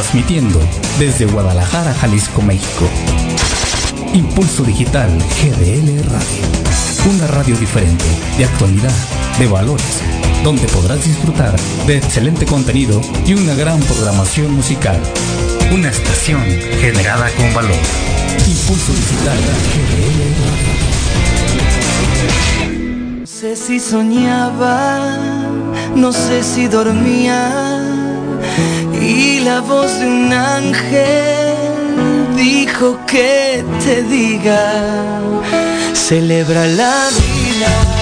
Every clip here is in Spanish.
transmitiendo desde Guadalajara, Jalisco, México. Impulso Digital GDL Radio. Una radio diferente, de actualidad, de valores, donde podrás disfrutar de excelente contenido y una gran programación musical. Una estación generada con valor. Impulso Digital GDL Radio. No sé si soñaba, no sé si dormía, y la voz de un ángel dijo que te diga, celebra la vida.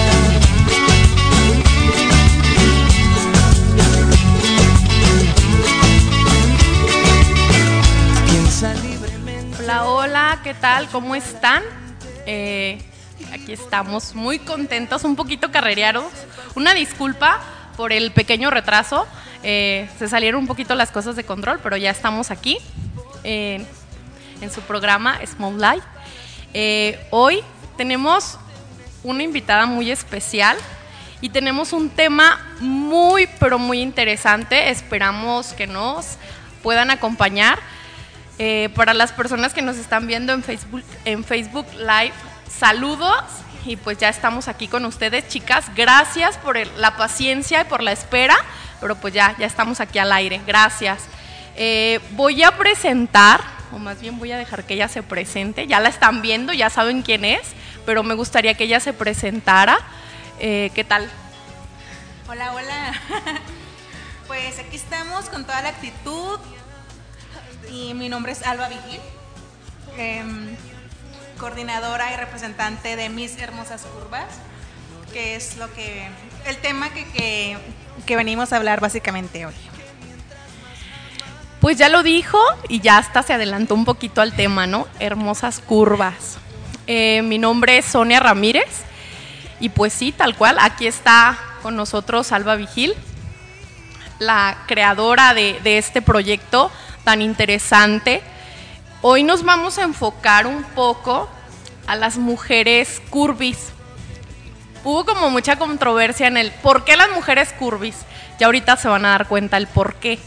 Hola, hola, ¿qué tal? ¿Cómo están? Eh, aquí estamos muy contentos, un poquito carrereados. Una disculpa por el pequeño retraso. Eh, se salieron un poquito las cosas de control, pero ya estamos aquí eh, en su programa Small Life. hoy tenemos una invitada muy especial y tenemos un tema muy, pero muy interesante. Esperamos que nos puedan acompañar. Eh, para las personas que nos están viendo en Facebook, en Facebook Live, saludos y pues ya estamos aquí con ustedes, chicas. Gracias por la paciencia y por la espera, pero pues ya, ya estamos aquí al aire. Gracias. Eh, voy a presentar, o más bien voy a dejar que ella se presente. Ya la están viendo, ya saben quién es, pero me gustaría que ella se presentara. Eh, ¿Qué tal? Hola, hola. pues aquí estamos con toda la actitud, y mi nombre es Alba Vigil, em, coordinadora y representante de Mis Hermosas Curvas, que es lo que el tema que, que, venimos a hablar básicamente hoy. Pues ya lo dijo y ya hasta se adelantó un poquito al tema, ¿no? Hermosas curvas. Eh, mi nombre es Sonia Ramírez y pues sí, tal cual, aquí está con nosotros Alba Vigil, la creadora de este proyecto tan interesante. Hoy nos vamos a enfocar un poco a las mujeres curvis. Hubo como mucha controversia en el por qué las mujeres curvis. Ya ahorita se van a dar cuenta el por qué.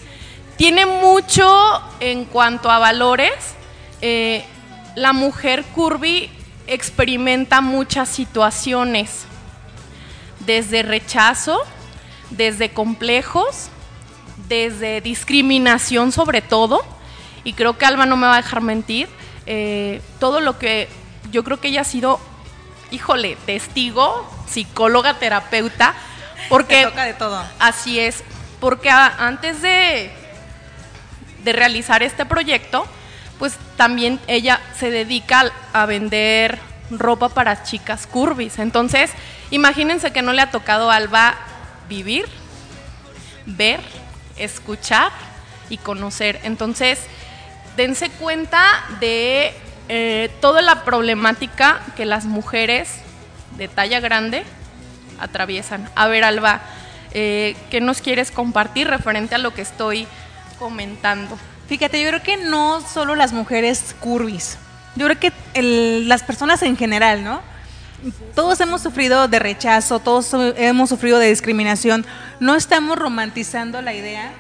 Tiene mucho en cuanto a valores. Eh, la mujer curvy experimenta muchas situaciones, desde rechazo, desde complejos, desde discriminación sobre todo, y creo que Alba no me va a dejar mentir, eh, todo lo que yo creo que ella ha sido, híjole, testigo, psicóloga, terapeuta, porque... toca de todo. Así es, porque antes de, de realizar este proyecto, pues también ella se dedica a vender ropa para chicas curvis. Entonces, imagínense que no le ha tocado a Alba vivir, ver, escuchar y conocer. Entonces, dense cuenta de eh, toda la problemática que las mujeres de talla grande atraviesan. A ver, Alba, eh, ¿qué nos quieres compartir referente a lo que estoy comentando? Fíjate, yo creo que no solo las mujeres curvis, yo creo que las personas en general, ¿no? todos hemos sufrido de rechazo, todos hemos sufrido de discriminación. No estamos romantizando la idea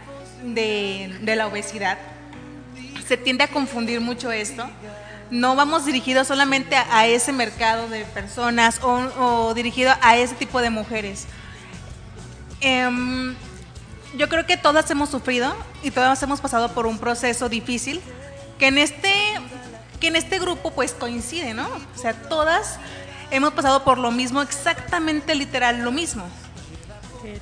de, la obesidad. Se tiende a confundir mucho esto. No vamos dirigidos solamente a, ese mercado de personas o, dirigido a ese tipo de mujeres. Em, yo creo que todas hemos sufrido y todas hemos pasado por un proceso difícil que en este que en este grupo pues coincide, ¿no? O sea, todas hemos pasado por lo mismo, exactamente literal, lo mismo.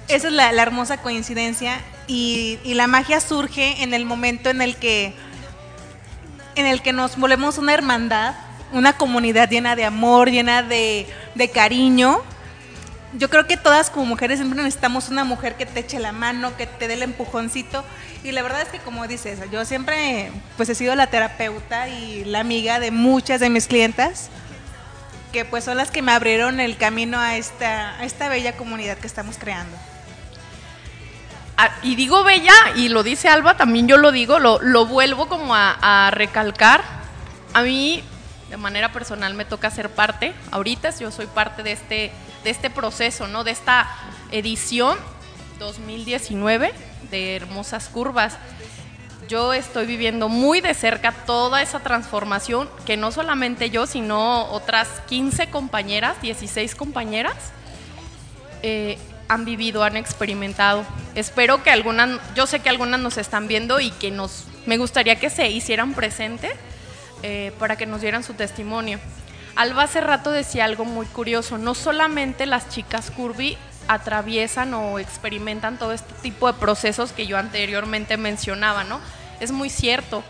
Esa es la, hermosa coincidencia y, la magia surge en el momento en el que en el que nos volvemos una hermandad, una comunidad llena de amor, llena de, cariño. Yo creo que todas como mujeres siempre necesitamos una mujer que te eche la mano, que te dé el empujoncito. Y la verdad es que como dices, yo siempre pues he sido la terapeuta y la amiga de muchas de mis clientas que pues son las que me abrieron el camino a esta, esta bella comunidad que estamos creando. Ah, y digo bella, y lo dice Alba, también yo lo digo, lo, lo vuelvo como a, a, recalcar. A mí, de manera personal, me toca ser parte, ahorita yo soy parte de este, de este proceso, ¿no? De esta edición 2019 de Hermosas Curvas. yo estoy viviendo muy de cerca toda esa transformación que no solamente yo, sino otras 15 compañeras, 16 compañeras, eh, han vivido, han experimentado. Espero que algunas, yo sé que algunas nos están viendo y que nos, me gustaría que se hicieran presentes eh, para que nos dieran su testimonio. Alba hace rato decía algo muy curioso, no solamente las chicas curvy atraviesan o experimentan todo este tipo de procesos que yo anteriormente mencionaba, ¿no? Es muy cierto.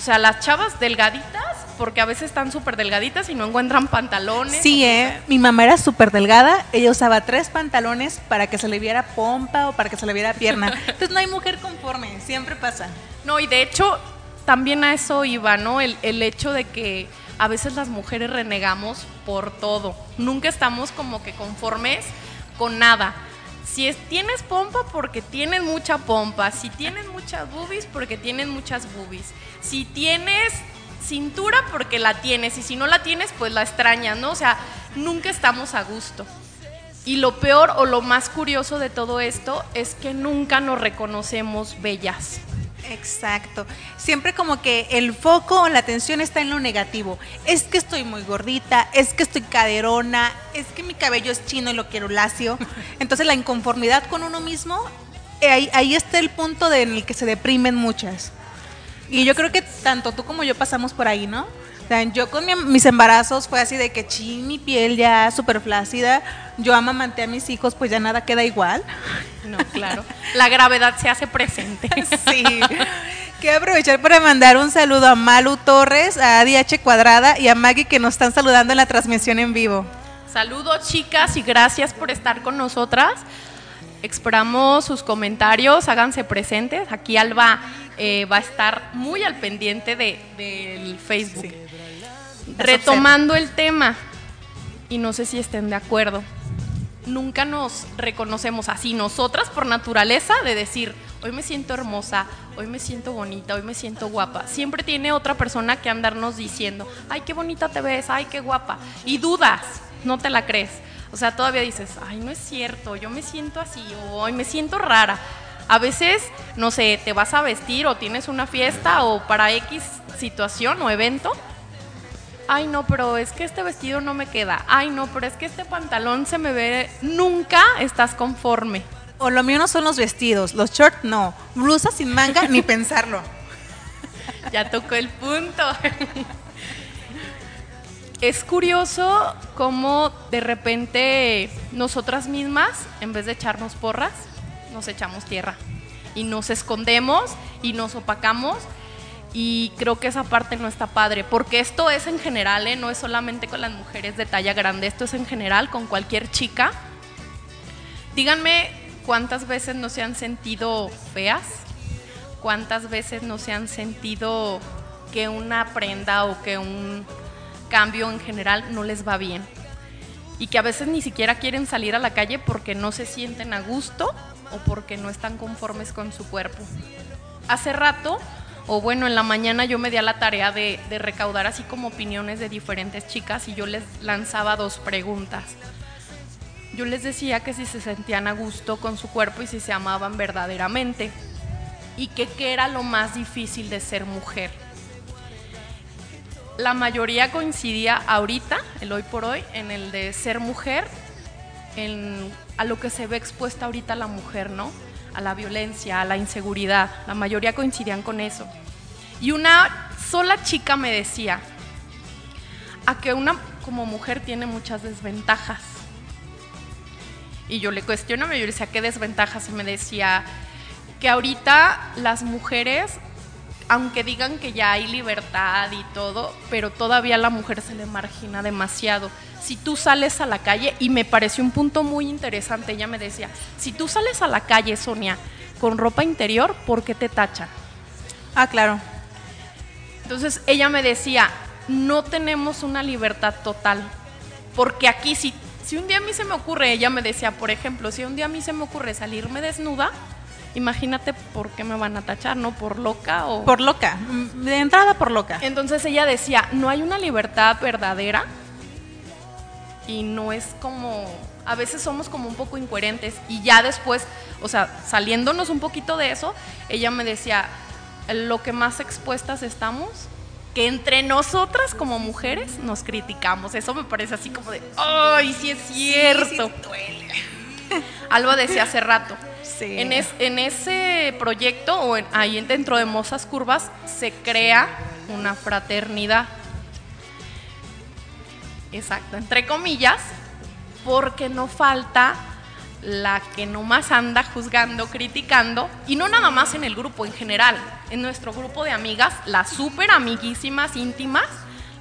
O sea, las chavas delgaditas, porque a veces están súper delgaditas y no encuentran pantalones. Sí, eh. Mi mamá era súper delgada. Ella usaba tres pantalones para que se le viera pompa o para que se le viera pierna. Entonces no hay mujer conforme, siempre pasa. No, y de hecho, también a eso iba, ¿no? El, el hecho de que a veces las mujeres renegamos por todo. Nunca estamos como que conformes con nada. Si es, tienes pompa porque tienes mucha pompa, si tienes muchas boobies porque tienes muchas boobies, si tienes cintura porque la tienes y si no la tienes pues la extrañas, ¿no? O sea, nunca estamos a gusto. Y lo peor o lo más curioso de todo esto es que nunca nos reconocemos bellas. Exacto. Siempre como que el foco o la atención está en lo negativo. Es que estoy muy gordita, es que estoy caderona, es que mi cabello es chino y lo quiero lacio. Entonces la inconformidad con uno mismo, eh, ahí, está el punto de, en el que se deprimen muchas. Y yo creo que tanto tú como yo pasamos por ahí, ¿no? Yo con mis embarazos fue así de que ching, mi piel ya súper flácida. Yo amamanté a mis hijos, pues ya nada queda igual. No, claro. La gravedad se hace presente. sí. Quiero aprovechar para mandar un saludo a Malu Torres, a DH Cuadrada y a Maggie que nos están saludando en la transmisión en vivo. Saludos chicas y gracias por estar con nosotras. Esperamos sus comentarios, háganse presentes. Aquí Alba eh, va a estar muy al pendiente del Facebook. Retomando el tema, y no sé si estén de acuerdo, nunca nos reconocemos así nosotras por naturaleza de decir, hoy me siento hermosa, hoy me siento bonita, hoy me siento guapa. Siempre tiene otra persona que andarnos diciendo, ay, qué bonita te ves, ay, qué guapa. Y dudas, no te la crees. O sea, todavía dices, ay, no es cierto, yo me siento así, o hoy me siento rara. A veces, no sé, te vas a vestir o tienes una fiesta o para X situación o evento ay no, pero es que este vestido no me queda, ay no, pero es que este pantalón se me ve, nunca estás conforme. O lo mío no son los vestidos, los shorts no, blusa sin manga ni pensarlo. Ya tocó el punto. Es curioso cómo de repente nosotras mismas, en vez de echarnos porras, nos echamos tierra y nos escondemos y nos opacamos y creo que esa parte no está padre, porque esto es en general, ¿eh? no es solamente con las mujeres de talla grande, esto es en general con cualquier chica. Díganme cuántas veces no se han sentido feas, cuántas veces no se han sentido que una prenda o que un cambio en general no les va bien. Y que a veces ni siquiera quieren salir a la calle porque no se sienten a gusto o porque no están conformes con su cuerpo. Hace rato o bueno, en la mañana yo me di a la tarea de, recaudar así como opiniones de diferentes chicas y yo les lanzaba dos preguntas. Yo les decía que si se sentían a gusto con su cuerpo y si se amaban verdaderamente y que qué era lo más difícil de ser mujer. La mayoría coincidía ahorita, el hoy por hoy, en el de ser mujer, en, a lo que se ve expuesta ahorita la mujer, ¿no? a la violencia, a la inseguridad. La mayoría coincidían con eso. Y una sola chica me decía, a que una como mujer tiene muchas desventajas. Y yo le cuestionaba, yo le decía, ¿qué desventajas? Y me decía que ahorita las mujeres, aunque digan que ya hay libertad y todo, pero todavía a la mujer se le margina demasiado si tú sales a la calle, y me pareció un punto muy interesante, ella me decía, si tú sales a la calle, Sonia, con ropa interior, ¿por qué te tachan? Ah, claro. Entonces ella me decía, no tenemos una libertad total, porque aquí si, si un día a mí se me ocurre, ella me decía, por ejemplo, si un día a mí se me ocurre salirme desnuda, imagínate por qué me van a tachar, ¿no? Por loca o... Por loca, de entrada por loca. Entonces ella decía, no hay una libertad verdadera y no es como, a veces somos como un poco incoherentes y ya después, o sea, saliéndonos un poquito de eso, ella me decía, lo que más expuestas estamos, que entre nosotras como mujeres nos criticamos. Eso me parece así como de, ¡ay, sí es cierto! Algo decía hace rato. En, en, ese proyecto, o ahí dentro de Mozas Curvas, se crea una fraternidad. Exacto, entre comillas, porque no falta la que nomás anda juzgando, criticando, y no nada más en el grupo, en general, en nuestro grupo de amigas, las súper amiguísimas, íntimas,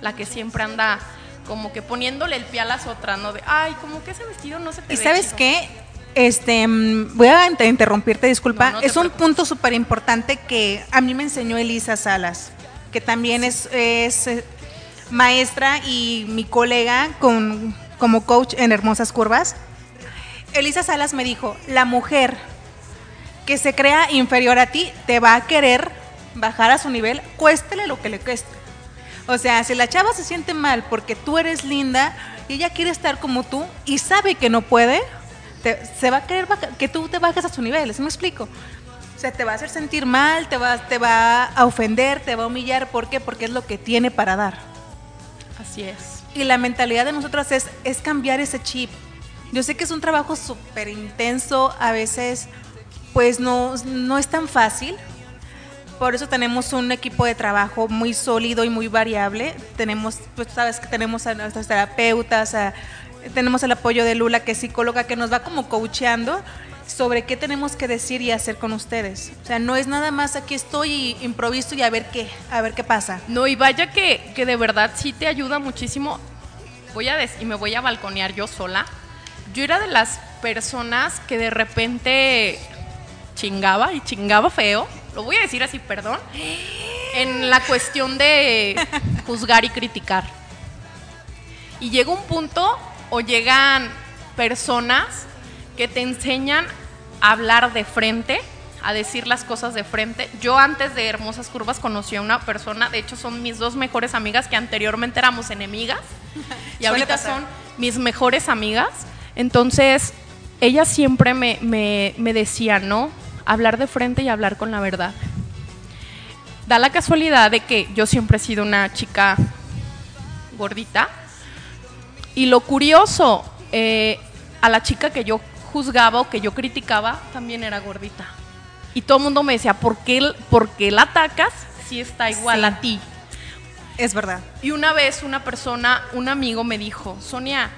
la que siempre anda como que poniéndole el pie a las otras, ¿no? De, ay, como que ese vestido no se te ¿Y sabes qué? Este, mm, voy a interrumpirte, disculpa. es un punto súper importante que a mí me enseñó Elisa Salas, que también es, es eh, maestra y mi colega con, como coach en Hermosas Curvas. Elisa Salas me dijo, la mujer que se crea inferior a ti te va a querer bajar a su nivel, cuéstele lo que le cueste. O sea, si la chava se siente mal porque tú eres linda y ella quiere estar como tú y sabe que no puede, se va a querer que tú te bajes a su nivel, ¿sí me explico? O sea, te va a hacer sentir mal, te va, te va a ofender, te va a humillar. ¿Por qué? Porque es lo que tiene para dar. Así es. Y la mentalidad de nosotros es, es cambiar ese chip. Yo sé que es un trabajo súper intenso, a veces pues no, no es tan fácil. Por eso tenemos un equipo de trabajo muy sólido y muy variable. Tenemos, pues sabes que tenemos a nuestras terapeutas, tenemos el apoyo de Lula, que es psicóloga, que nos va como coacheando sobre qué tenemos que decir y hacer con ustedes. O sea, no es nada más aquí estoy y improviso y a ver qué, a ver qué pasa. No, y vaya que, que de verdad sí te ayuda muchísimo. Voy a y me voy a balconear yo sola. Yo era de las personas que de repente chingaba y chingaba feo. Lo voy a decir así, perdón. En la cuestión de juzgar y criticar. Y llega un punto o llegan personas que te enseñan a hablar de frente, a decir las cosas de frente. Yo antes de Hermosas Curvas conocí a una persona, de hecho son mis dos mejores amigas que anteriormente éramos enemigas y ahorita son mis mejores amigas. Entonces, ella siempre me, me decía, ¿no? Hablar de frente y hablar con la verdad. Da la casualidad de que yo siempre he sido una chica gordita. Y lo curioso, eh, a la chica que yo juzgaba o que yo criticaba también era gordita. Y todo el mundo me decía, ¿por qué, ¿por qué la atacas si está igual a ti? Es verdad. Y una vez una persona, un amigo me dijo, Sonia,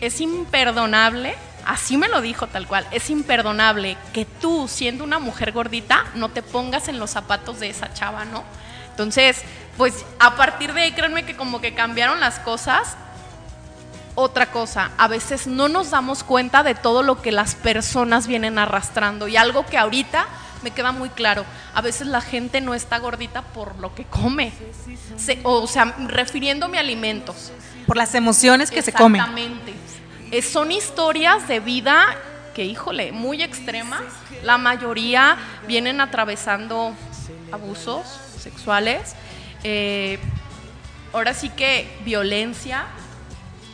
es imperdonable, así me lo dijo tal cual, es imperdonable que tú, siendo una mujer gordita, no te pongas en los zapatos de esa chava, ¿no? Entonces, pues a partir de ahí, créanme que como que cambiaron las cosas otra cosa, a veces no nos damos cuenta de todo lo que las personas vienen arrastrando y algo que ahorita me queda muy claro, a veces la gente no está gordita por lo que come, o, sea, refiriéndome a alimentos. Por las emociones que se comen. Exactamente. Son historias de vida que, híjole, muy extremas. La mayoría vienen atravesando abusos sexuales. Eh, ahora sí que violencia,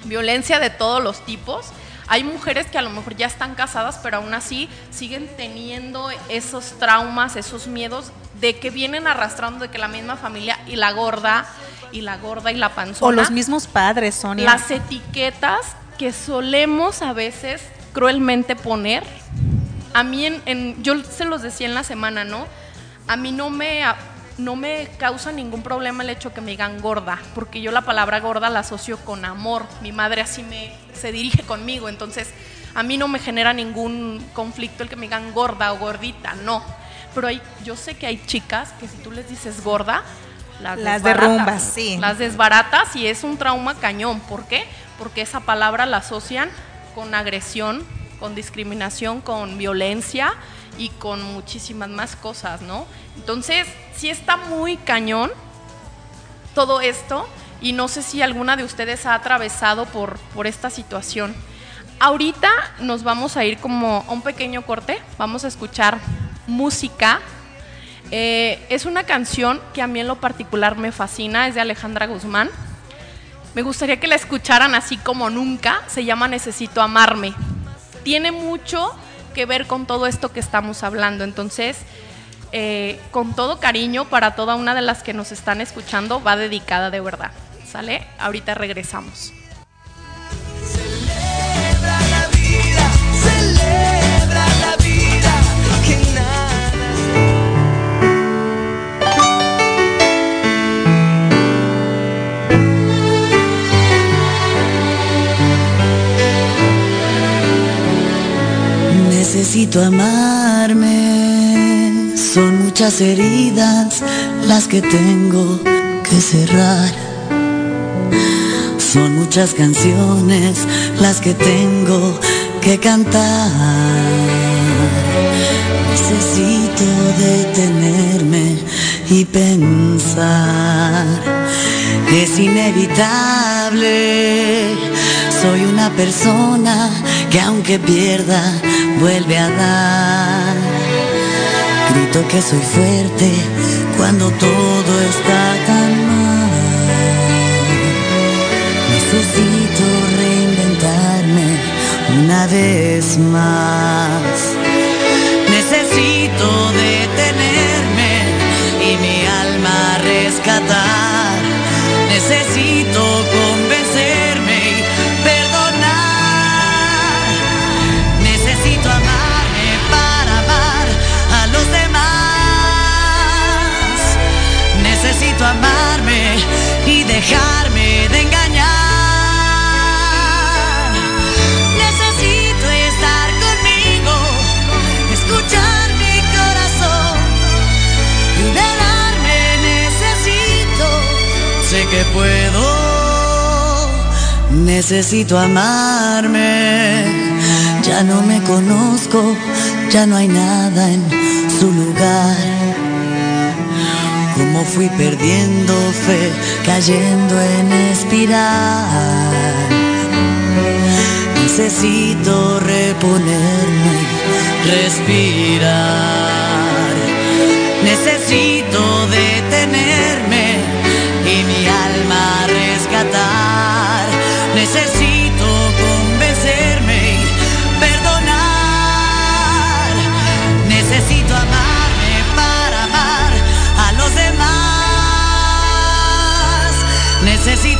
violencia de todos los tipos. Hay mujeres que a lo mejor ya están casadas, pero aún así siguen teniendo esos traumas, esos miedos de que vienen arrastrando de que la misma familia y la gorda y la gorda y la panzona. O los mismos padres, Sonia. Las etiquetas que solemos a veces cruelmente poner. A mí, en, yo se los decía en la semana, ¿no? A mí no me no me causa ningún problema el hecho que me digan gorda, porque yo la palabra gorda la asocio con amor. Mi madre así me se dirige conmigo, entonces a mí no me genera ningún conflicto el que me digan gorda o gordita, no. Pero hay, yo sé que hay chicas que si tú les dices gorda, las, las derrumbas, sí. Las desbaratas y es un trauma cañón. ¿Por qué? Porque esa palabra la asocian con agresión, con discriminación, con violencia y con muchísimas más cosas, ¿no? Entonces, sí está muy cañón todo esto y no sé si alguna de ustedes ha atravesado por, por esta situación. Ahorita nos vamos a ir como a un pequeño corte, vamos a escuchar música. Eh, es una canción que a mí en lo particular me fascina, es de Alejandra Guzmán. Me gustaría que la escucharan así como nunca, se llama Necesito amarme. Tiene mucho que ver con todo esto que estamos hablando. Entonces, eh, con todo cariño para toda una de las que nos están escuchando, va dedicada de verdad. ¿Sale? Ahorita regresamos. Necesito amarme, son muchas heridas las que tengo que cerrar. Son muchas canciones las que tengo que cantar. Necesito detenerme y pensar. Es inevitable. Soy una persona que aunque pierda, vuelve a dar. Grito que soy fuerte cuando todo está tan mal. Necesito reinventarme una vez más. Necesito detenerme y mi alma rescatar. Necesito dejarme de engañar. Necesito estar conmigo, escuchar mi corazón, liberarme. Necesito, sé que puedo. Necesito amarme. Ya no me conozco, ya no hay nada en su lugar. Como fui perdiendo fe, cayendo en espiral. Necesito reponerme, respirar. Necesito detenerme y mi alma rescatar. Necesito convencerme y perdonar. Necesito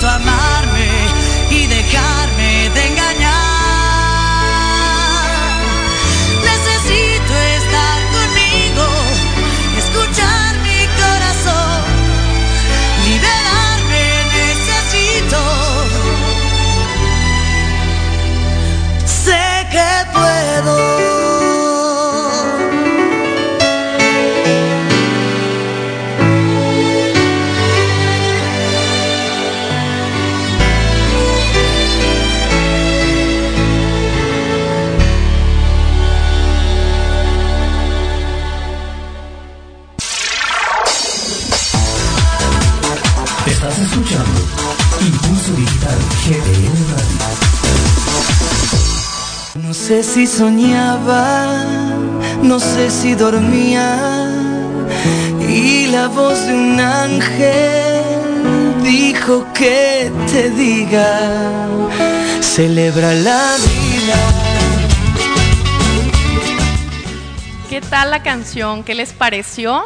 Necesito si soñaba, no sé si dormía y la voz de un ángel dijo que te diga, celebra la vida. ¿Qué tal la canción? ¿Qué les pareció?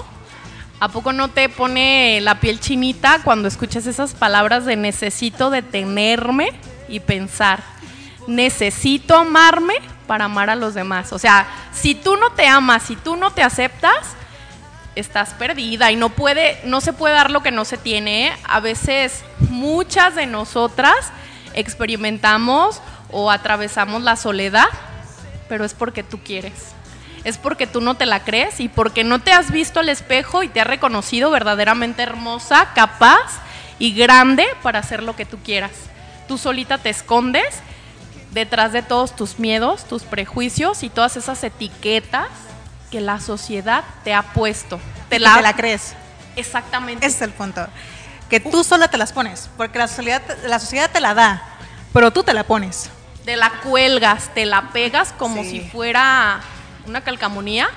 ¿A poco no te pone la piel chinita cuando escuchas esas palabras de necesito detenerme y pensar? Necesito amarme para amar a los demás. O sea, si tú no te amas, si tú no te aceptas, estás perdida y no puede, no se puede dar lo que no se tiene. A veces muchas de nosotras experimentamos o atravesamos la soledad, pero es porque tú quieres. Es porque tú no te la crees y porque no te has visto al espejo y te has reconocido verdaderamente hermosa, capaz y grande para hacer lo que tú quieras. Tú solita te escondes detrás de todos tus miedos, tus prejuicios y todas esas etiquetas que la sociedad te ha puesto. Te la, te la crees. Exactamente. Ese es el punto. Que tú sola te las pones, porque la sociedad, la sociedad te la da, pero tú te la pones. Te la cuelgas, te la pegas como Sí. si fuera una calcamonía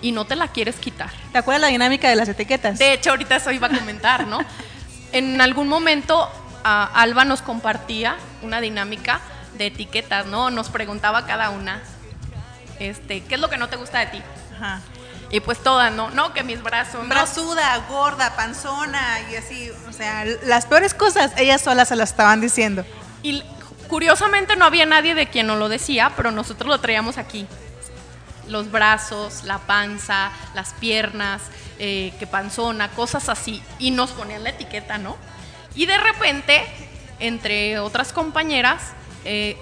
y no te la quieres quitar. ¿Te acuerdas la dinámica de las etiquetas? De hecho, ahorita eso iba a comentar, ¿no? en algún momento ah, Alba nos compartía una dinámica de etiquetas, ¿no? Nos preguntaba cada una, este, ¿qué es lo que no te gusta de ti? Ajá. Y pues todas, ¿no? No, que mis brazos. ¿no? Brazuda, gorda, panzona y así. O sea, las peores cosas ellas solas se las estaban diciendo. Y curiosamente no había nadie de quien nos lo decía, pero nosotros lo traíamos aquí. Los brazos, la panza, las piernas, eh, que panzona, cosas así. Y nos ponían la etiqueta, ¿no? Y de repente, entre otras compañeras, eh,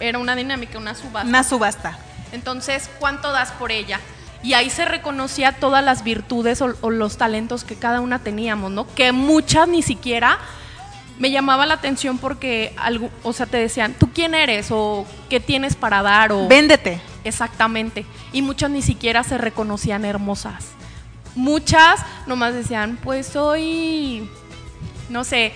era una dinámica, una subasta. Una subasta. Entonces, ¿cuánto das por ella? Y ahí se reconocía todas las virtudes o, o los talentos que cada una teníamos, ¿no? Que muchas ni siquiera me llamaba la atención porque, algo, o sea, te decían, ¿tú quién eres? O ¿qué tienes para dar? O, Véndete. Exactamente. Y muchas ni siquiera se reconocían hermosas. Muchas nomás decían, pues soy, no sé,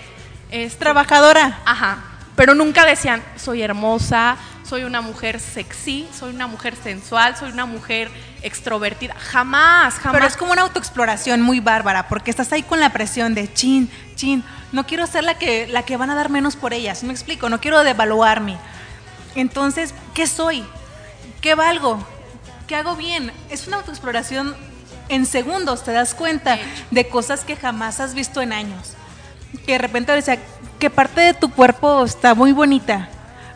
es Trabajadora. Ajá. Pero nunca decían, soy hermosa, soy una mujer sexy, soy una mujer sensual, soy una mujer extrovertida. Jamás, jamás. Pero es como una autoexploración muy bárbara, porque estás ahí con la presión de chin, chin, no quiero ser la que, la que van a dar menos por ellas, ¿sí me explico? No quiero devaluarme. Entonces, ¿qué soy? ¿Qué valgo? ¿Qué hago bien? Es una autoexploración en segundos, te das cuenta de cosas que jamás has visto en años. Que de repente decía, ¿qué parte de tu cuerpo está muy bonita?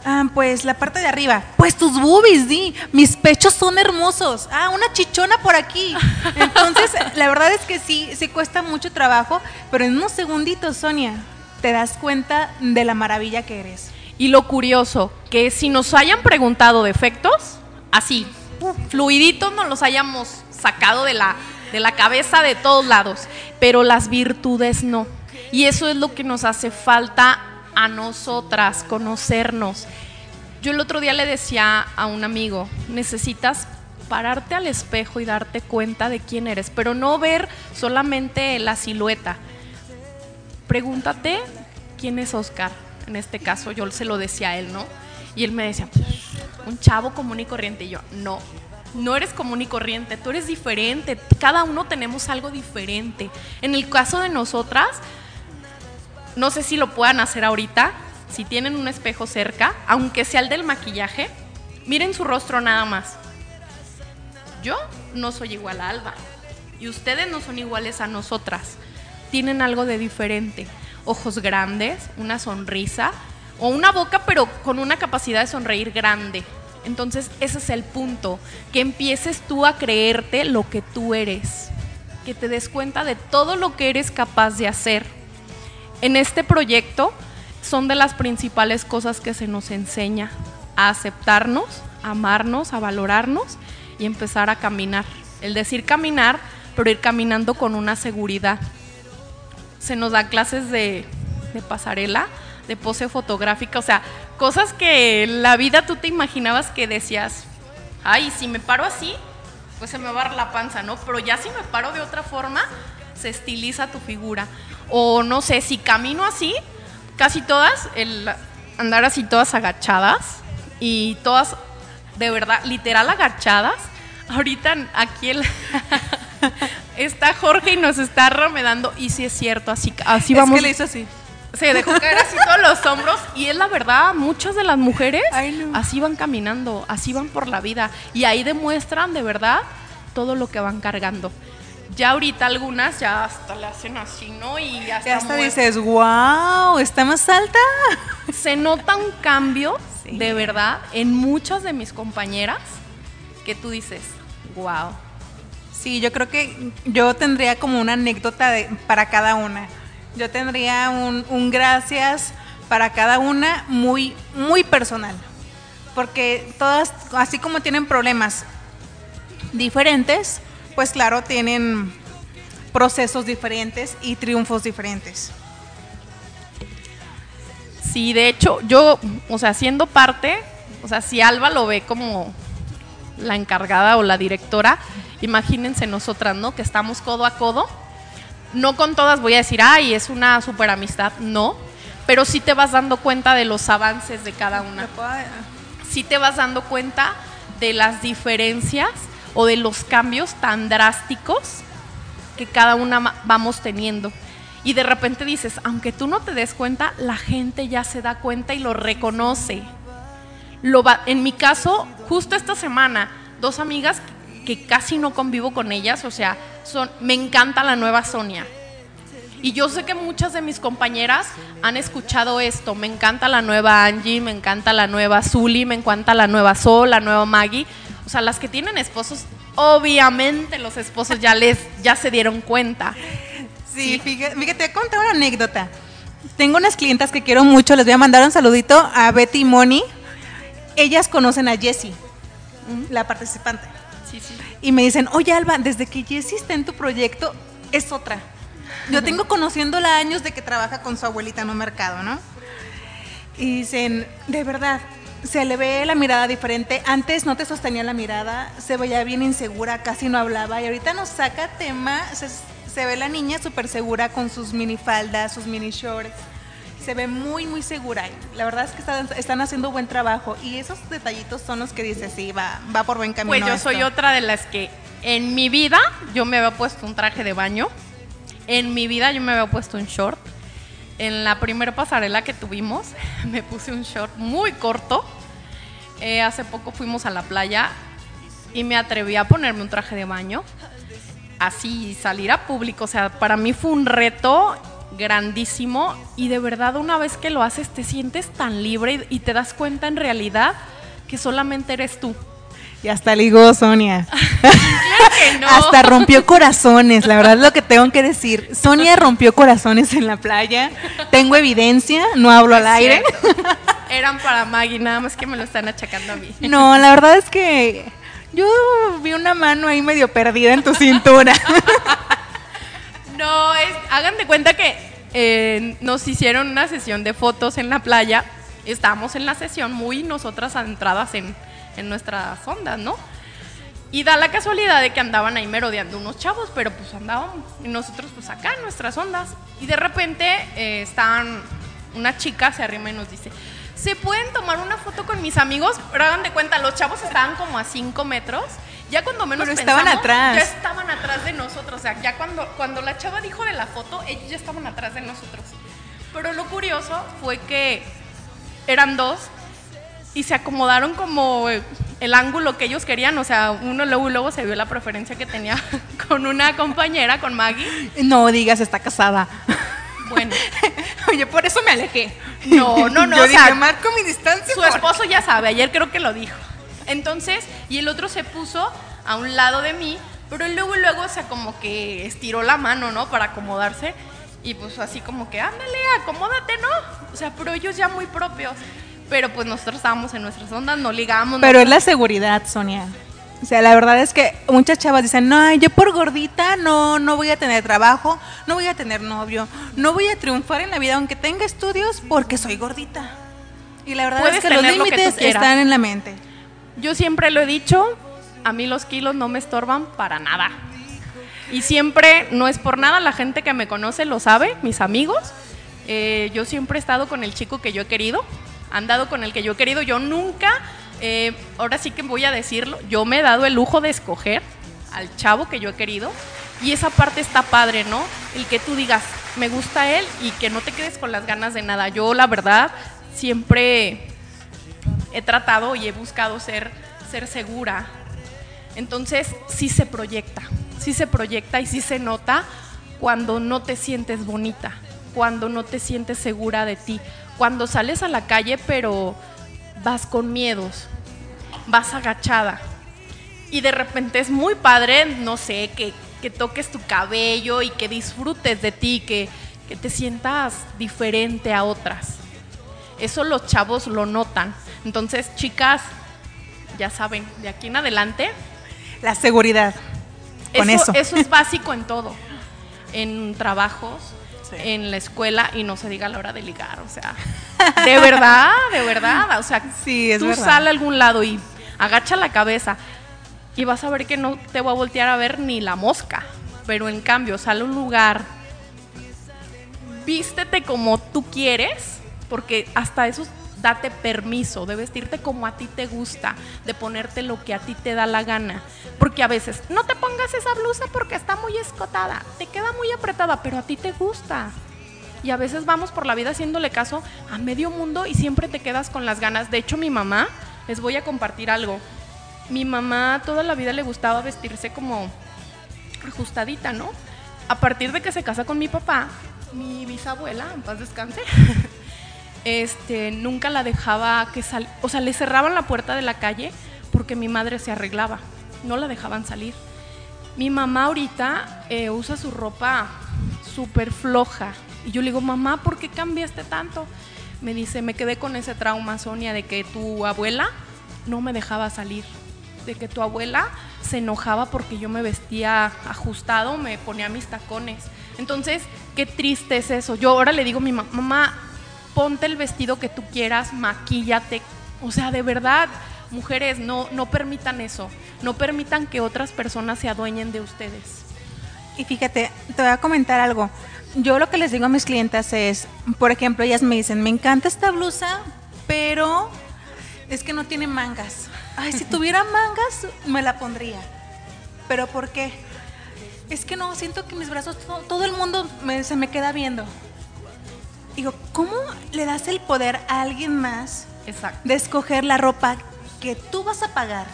Ah, pues la parte de arriba. Pues tus boobies, di. Mis pechos son hermosos. Ah, una chichona por aquí. Entonces, la verdad es que sí, sí cuesta mucho trabajo, pero en unos segunditos, Sonia, te das cuenta de la maravilla que eres. Y lo curioso, que si nos hayan preguntado defectos, así, fluiditos nos los hayamos sacado de la, de la cabeza de todos lados, pero las virtudes no. Y eso es lo que nos hace falta a nosotras, conocernos. Yo el otro día le decía a un amigo, necesitas pararte al espejo y darte cuenta de quién eres, pero no ver solamente la silueta. Pregúntate quién es Oscar. En este caso yo se lo decía a él, ¿no? Y él me decía, "Pues, un chavo común y corriente. Y yo, no, no eres común y corriente, tú eres diferente. Cada uno tenemos algo diferente. En el caso de nosotras, no sé si lo puedan hacer ahorita, si tienen un espejo cerca, aunque sea el del maquillaje, miren su rostro nada más. Yo no soy igual a Alba y ustedes no son iguales a nosotras. Tienen algo de diferente. Ojos grandes, una sonrisa o una boca pero con una capacidad de sonreír grande. Entonces ese es el punto, que empieces tú a creerte lo que tú eres, que te des cuenta de todo lo que eres capaz de hacer. En este proyecto son de las principales cosas que se nos enseña a aceptarnos, a amarnos, a valorarnos y empezar a caminar. El decir caminar, pero ir caminando con una seguridad. Se nos da clases de, de pasarela, de pose fotográfica, o sea, cosas que en la vida tú te imaginabas que decías, ay, si me paro así, pues se me va a dar la panza, ¿no? Pero ya si me paro de otra forma, se estiliza tu figura. O no sé, si camino así, casi todas, el andar así todas agachadas y todas de verdad, literal agachadas. Ahorita aquí el está Jorge y nos está remedando y sí es cierto, así así vamos. Es que le hizo así. Se dejó caer así todos los hombros y es la verdad, muchas de las mujeres así van caminando, así van por la vida y ahí demuestran de verdad todo lo que van cargando. Ya ahorita algunas ya hasta le hacen así, ¿no? Y hasta, Ya hasta dices, wow, está más alta. se nota un cambio Sí. de verdad en muchas de mis compañeras que tú dices, wow. Sí, yo creo que yo tendría como una anécdota de- para cada una. Yo tendría un, un gracias para cada una muy, muy personal. Porque todas, así como tienen problemas diferentes, pues claro, tienen procesos diferentes y triunfos diferentes. Sí, de hecho, yo, o sea, siendo parte, o sea, si Alba lo ve como la encargada o la directora, imagínense nosotras, ¿no? Que estamos codo a codo. No con todas voy a decir, ay, es una super amistad, no. Pero sí te vas dando cuenta de los avances de cada una. sí te vas dando cuenta de las diferencias o de los cambios tan drásticos que cada una vamos teniendo. Y de repente dices, aunque tú no te des cuenta, la gente ya se da cuenta y lo reconoce. Lo va- en mi caso, justo esta semana, dos amigas que casi no convivo con ellas, o sea, me encanta la nueva Sonia. Y yo sé que muchas de mis compañeras han escuchado esto. Me encanta la nueva Angie, me encanta la nueva Zully, me encanta la nueva Sol, la nueva Maggie. O sea, las que tienen esposos, obviamente los esposos ya les ya se dieron cuenta. Sí, fíjate, fíjate, te contar una anécdota. Tengo unas clientas que quiero mucho, les voy a mandar un saludito a Betty y Moni. Ellas conocen a Jessie, la participante. Sí, sí. Y me dicen, oye Alba, desde que Jessie está en tu proyecto, es otra. Yo tengo conociéndola años de que trabaja con su abuelita en un mercado, ¿no? Y dicen, de verdad, se le ve la mirada diferente. Antes no te sostenía la mirada, se veía bien insegura, casi no hablaba. Y ahorita nos saca tema, se, se ve la niña súper segura con sus minifaldas, sus mini shorts. Se ve muy, muy segura. La verdad es que están, están haciendo buen trabajo. Y esos detallitos son los que dices, sí, va, va por buen camino. Pues yo esto. soy otra de las que en mi vida yo me había puesto un traje de baño. En mi vida yo me había puesto un short. En la primera pasarela que tuvimos me puse un short muy corto. Eh, hace poco fuimos a la playa y me atreví a ponerme un traje de baño. Así, salir a público. O sea, para mí fue un reto grandísimo y de verdad una vez que lo haces te sientes tan libre y, y te das cuenta en realidad que solamente eres tú. Y hasta ligó Sonia. Claro que no. Hasta rompió corazones, la verdad es lo que tengo que decir. Sonia rompió corazones en la playa. Tengo evidencia, no hablo al aire. Eran para Maggie, nada más que me lo están achacando a mí. No, la verdad es que yo vi una mano ahí medio perdida en tu cintura. No, es, hagan de cuenta que eh, nos hicieron una sesión de fotos en la playa. Estábamos en la sesión muy nosotras adentradas en, en nuestras ondas, ¿no? Y da la casualidad de que andaban ahí merodeando unos chavos, pero pues andaban y nosotros pues acá en nuestras ondas. Y de repente eh, estaban, una chica se arrima y nos dice, ¿se pueden tomar una foto con mis amigos? Pero hagan de cuenta, los chavos estaban como a 5 metros. Ya cuando menos Pero estaban pensamos, atrás. Ya estaban atrás de nosotros. O sea, ya cuando, cuando la chava dijo de la foto, ellos ya estaban atrás de nosotros. Pero lo curioso fue que eran dos y se acomodaron como eh, el ángulo que ellos querían. O sea, uno luego y luego se vio la preferencia que tenía con una compañera, con Maggie. No digas, está casada. Bueno, Oye, por eso me alejé. no, no, no. Yo o sea, dije, marco mi distancia. su por-". esposo ya sabe, ayer creo que lo dijo. Entonces, y el otro se puso a un lado de mí, pero luego y luego, o sea, como que estiró la mano, ¿no? Para acomodarse. Y pues así como que, ándale, acomódate, ¿no? O sea, pero ellos ya muy propios. Pero pues nosotros estábamos en nuestras ondas, no ligábamos. Pero no- es la seguridad, Sonia. O sea, la verdad es que muchas chavas dicen, no, yo por gordita no, no voy a tener trabajo, no voy a tener novio, no voy a triunfar en la vida aunque tenga estudios porque soy gordita. Y la verdad Puedes es que los lo que límites quieras. están en la mente. Yo siempre lo he dicho, a mí los kilos no me estorban para nada. Y siempre, no es por nada, la gente que me conoce lo sabe, mis amigos. Eh, yo siempre he estado con el chico que yo he querido, andado con el que yo he querido. Yo nunca, eh, ahora sí que voy a decirlo, yo me he dado el lujo de escoger al chavo que yo he querido. Y esa parte está padre, ¿no? El que tú digas, me gusta él y que no te quedes con las ganas de nada. Yo, la verdad, siempre he tratado y he buscado ser, ser segura. Entonces, sí se proyecta, sí se proyecta y sí se nota cuando no te sientes bonita, cuando no te sientes segura de ti, cuando sales a la calle pero vas con miedos, vas agachada y de repente es muy padre, no sé, que, que toques tu cabello y que disfrutes de ti, que, que te sientas diferente a otras. Eso los chavos lo notan. Entonces, chicas, ya saben, de aquí en adelante, La seguridad. Con eso. es básico en todo. En trabajos, Sí. en la escuela y no se diga a la hora de ligar. O sea, de verdad, de verdad. O sea, Sí, es tú verdad. sal a algún lado y agacha la cabeza y vas a ver que no te va a voltear a ver ni la mosca. Pero en cambio, sal a un lugar, vístete como tú quieres, porque hasta eso date permiso de vestirte como a ti te gusta, de ponerte lo que a ti te da la gana. Porque a veces, no te pongas esa blusa porque está muy escotada, te queda muy apretada, pero a ti te gusta. Y a veces vamos por la vida haciéndole caso a medio mundo y siempre te quedas con las ganas. De hecho, mi mamá, les voy a compartir algo. mi mamá toda la vida le gustaba vestirse como ajustadita, ¿no? A partir de que se casa con mi papá, mi bisabuela, en paz descanse, este, nunca la dejaba que sal, o sea, le cerraban la puerta de la calle porque mi madre se arreglaba, no la dejaban salir. Mi mamá ahorita eh, usa su ropa súper floja y yo le digo, mamá, ¿por qué cambiaste tanto? Me dice, me quedé con ese trauma, Sonia, de que tu abuela no me dejaba salir, de que tu abuela se enojaba porque yo me vestía ajustado, me ponía mis tacones. Entonces, qué triste es eso. Yo ahora le digo a mi mamá, mamá, ponte el vestido que tú quieras, maquíllate. O sea, de verdad, mujeres, no, no permitan eso. No permitan que otras personas se adueñen de ustedes. Y fíjate, te voy a comentar algo. Yo lo que les digo a mis clientas es, por ejemplo, ellas me dicen, me encanta esta blusa, pero es que no tiene mangas. Ay, si tuviera mangas, me la pondría. ¿Pero por qué? Es que no, siento que mis brazos, todo, todo el mundo me- se me queda viendo. Digo, ¿cómo le das el poder a alguien más Exacto. de escoger la ropa que tú vas a pagar,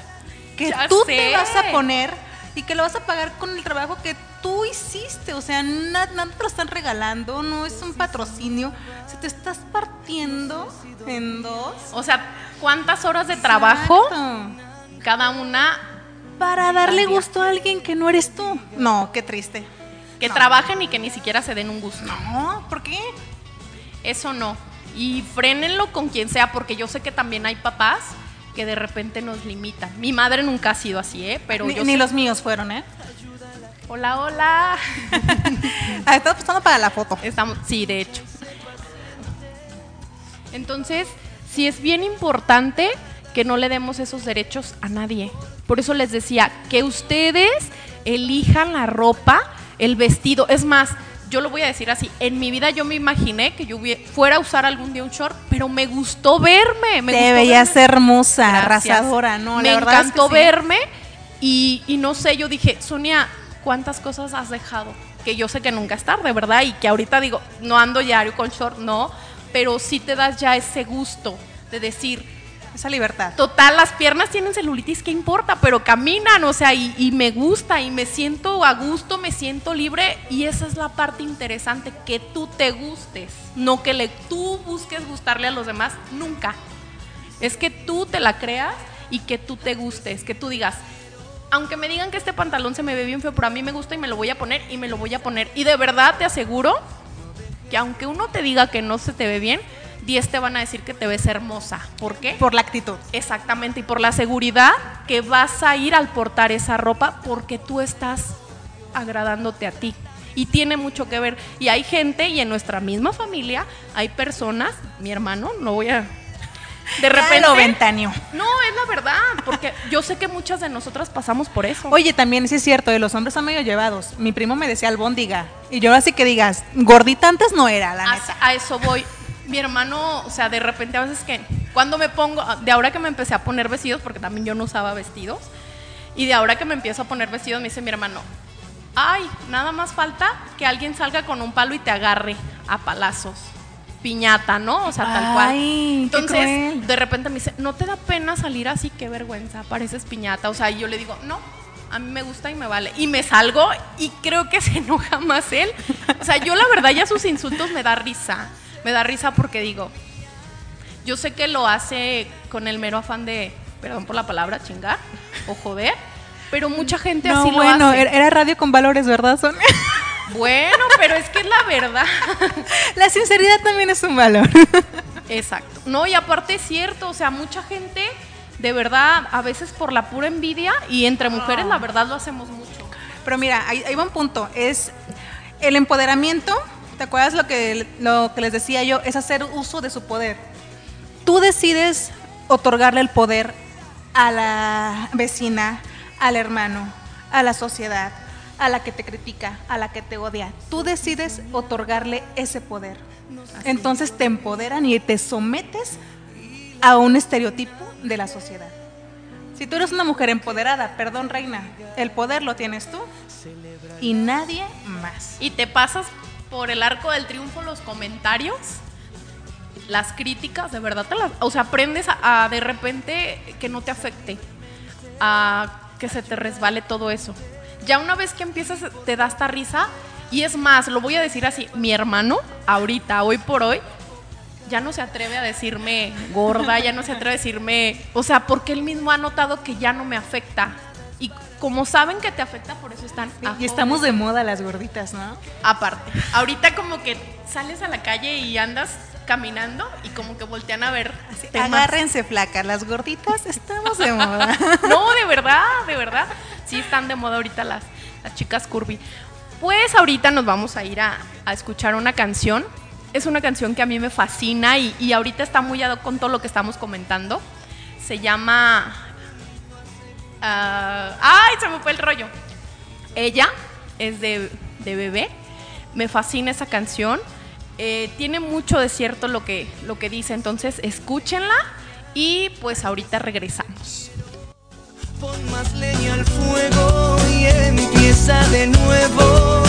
que Ya tú sé. te vas a poner y que lo vas a pagar con el trabajo que tú hiciste? O sea, nada, nada te lo están regalando, no es un patrocinio. Se te estás partiendo en dos. O sea, ¿cuántas horas de trabajo Exacto. cada una Para darle gusto a alguien que no eres tú. No, qué triste. que trabajen y que ni siquiera se den un gusto? No, ¿por qué? Eso no. Y frénenlo con quien sea, porque yo sé que también hay papás que de repente nos limitan. Mi madre nunca ha sido así, ¿eh? Pero Ni, yo ni sé- los míos fueron, ¿eh? Hola, hola. Ah, estaba apostando para la foto. Estamos, sí, de hecho. Entonces, sí es bien importante que no le demos esos derechos a nadie. Por eso les decía que ustedes elijan la ropa, el vestido. Es más, yo lo voy a decir así. En mi vida yo me imaginé que yo fuera a usar algún día un short, pero me gustó verme. Me Te gustó veías verme. hermosa, Gracias. arrasadora, ¿no? Me es que encantó sí. verme y, y no sé, yo dije, Sonia, ¿cuántas cosas has dejado? Que yo sé que nunca es tarde, ¿verdad? Y que ahorita digo, no ando diario con short, no, pero sí te das ya ese gusto de decir, Esa libertad. total, las piernas tienen celulitis, ¿qué importa? Pero caminan, o sea, y, y me gusta y me siento a gusto, me siento libre y esa es la parte interesante, que tú te gustes, no que le, tú busques gustarle a los demás, nunca. Es que tú te la creas y que tú te gustes, que tú digas, aunque me digan que este pantalón se me ve bien feo, pero a mí me gusta y me lo voy a poner y me lo voy a poner. Y de verdad te aseguro que aunque uno te diga que no se te ve bien, 10 te van a decir que te ves hermosa. ¿Por qué? Por la actitud. Exactamente, y por la seguridad que vas a ir al portar esa ropa porque tú estás agradándote a ti. Y tiene mucho que ver. Y hay gente, y en nuestra misma familia, hay personas, mi hermano, no voy a... De repente... Lo. No, es la verdad, porque yo sé que muchas de nosotras pasamos por eso. Oye, también sí es cierto, de los hombres son medio llevados. Mi primo me decía albóndiga. Y yo así que digas, gordita antes no era, la a, neta. a eso voy. Mi hermano, o sea, de repente a veces que cuando me pongo, de ahora que me empecé a poner vestidos, porque también yo no usaba vestidos, y de ahora que me empiezo a poner vestidos, me dice mi hermano, ay, nada más falta que alguien salga con un palo y te agarre a palazos. Piñata, ¿no? O sea, tal cual. Ay, qué Entonces, de repente me dice, ¿no te da pena salir así? Qué vergüenza, pareces piñata. O sea, y yo le digo, no, a mí me gusta y me vale. Y me salgo y creo que se enoja más él. O sea, yo la verdad ya sus insultos me da risa. Me da risa porque digo, yo sé que lo hace con el mero afán de, perdón por la palabra, chingar o joder, pero mucha gente No, así bueno, lo hace. era era radio con valores, ¿verdad, Sonia? Bueno, pero es que es la verdad. La sinceridad también es un valor. Exacto. No, y aparte es cierto, o sea, mucha gente, de verdad, a veces por la pura envidia, y entre mujeres la verdad lo hacemos mucho. Pero mira, ahí, ahí va un punto. Es el empoderamiento. ¿Te acuerdas lo que, lo que les decía yo? Es hacer uso de su poder. Tú decides otorgarle el poder a la vecina, al hermano, a la sociedad, a la que te critica, a la que te odia. Tú decides otorgarle ese poder. Entonces te empoderan y te sometes a un estereotipo de la sociedad. Si tú eres una mujer empoderada, perdón reina, el poder lo tienes tú y nadie más. Y te pasas por el arco del triunfo los comentarios, las críticas, de verdad te las, o sea, aprendes a, de repente que no te afecte. a que se te resbale todo eso. Ya una vez que empiezas, te da esta risa. Y es más, lo voy a decir así, mi hermano, ahorita, hoy por hoy, ya no se atreve a decirme gorda, ya no se atreve a decirme, o sea, porque él mismo ha notado que ya no me afecta. Y como saben que te afecta, por eso están... Y estamos de moda las gorditas, ¿no? Aparte, ahorita como que sales a la calle y andas caminando y como que voltean a ver. agárrense flaca, las gorditas estamos de moda. no, de verdad, de verdad. Sí están de moda ahorita las, las chicas curvy. Pues ahorita nos vamos a ir a, a escuchar una canción. Es una canción que a mí me fascina y, y ahorita está muy ad con todo lo que estamos comentando. Se llama... Ah, ¡Ay, se me fue el rollo! Ella es de, de bebé. Me fascina esa canción. Eh, tiene mucho de cierto lo que, lo que dice, entonces escúchenla y pues ahorita regresamos. Pon más leña al fuego y empieza de nuevo.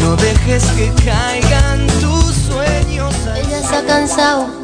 No dejes que caigan tus sueños. Ella se ha cansado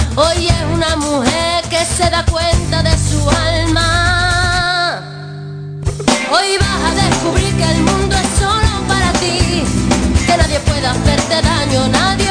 Hoy es una mujer que se da cuenta de su alma. Hoy vas a descubrir que el mundo es solo para ti, que nadie puede hacerte daño, nadie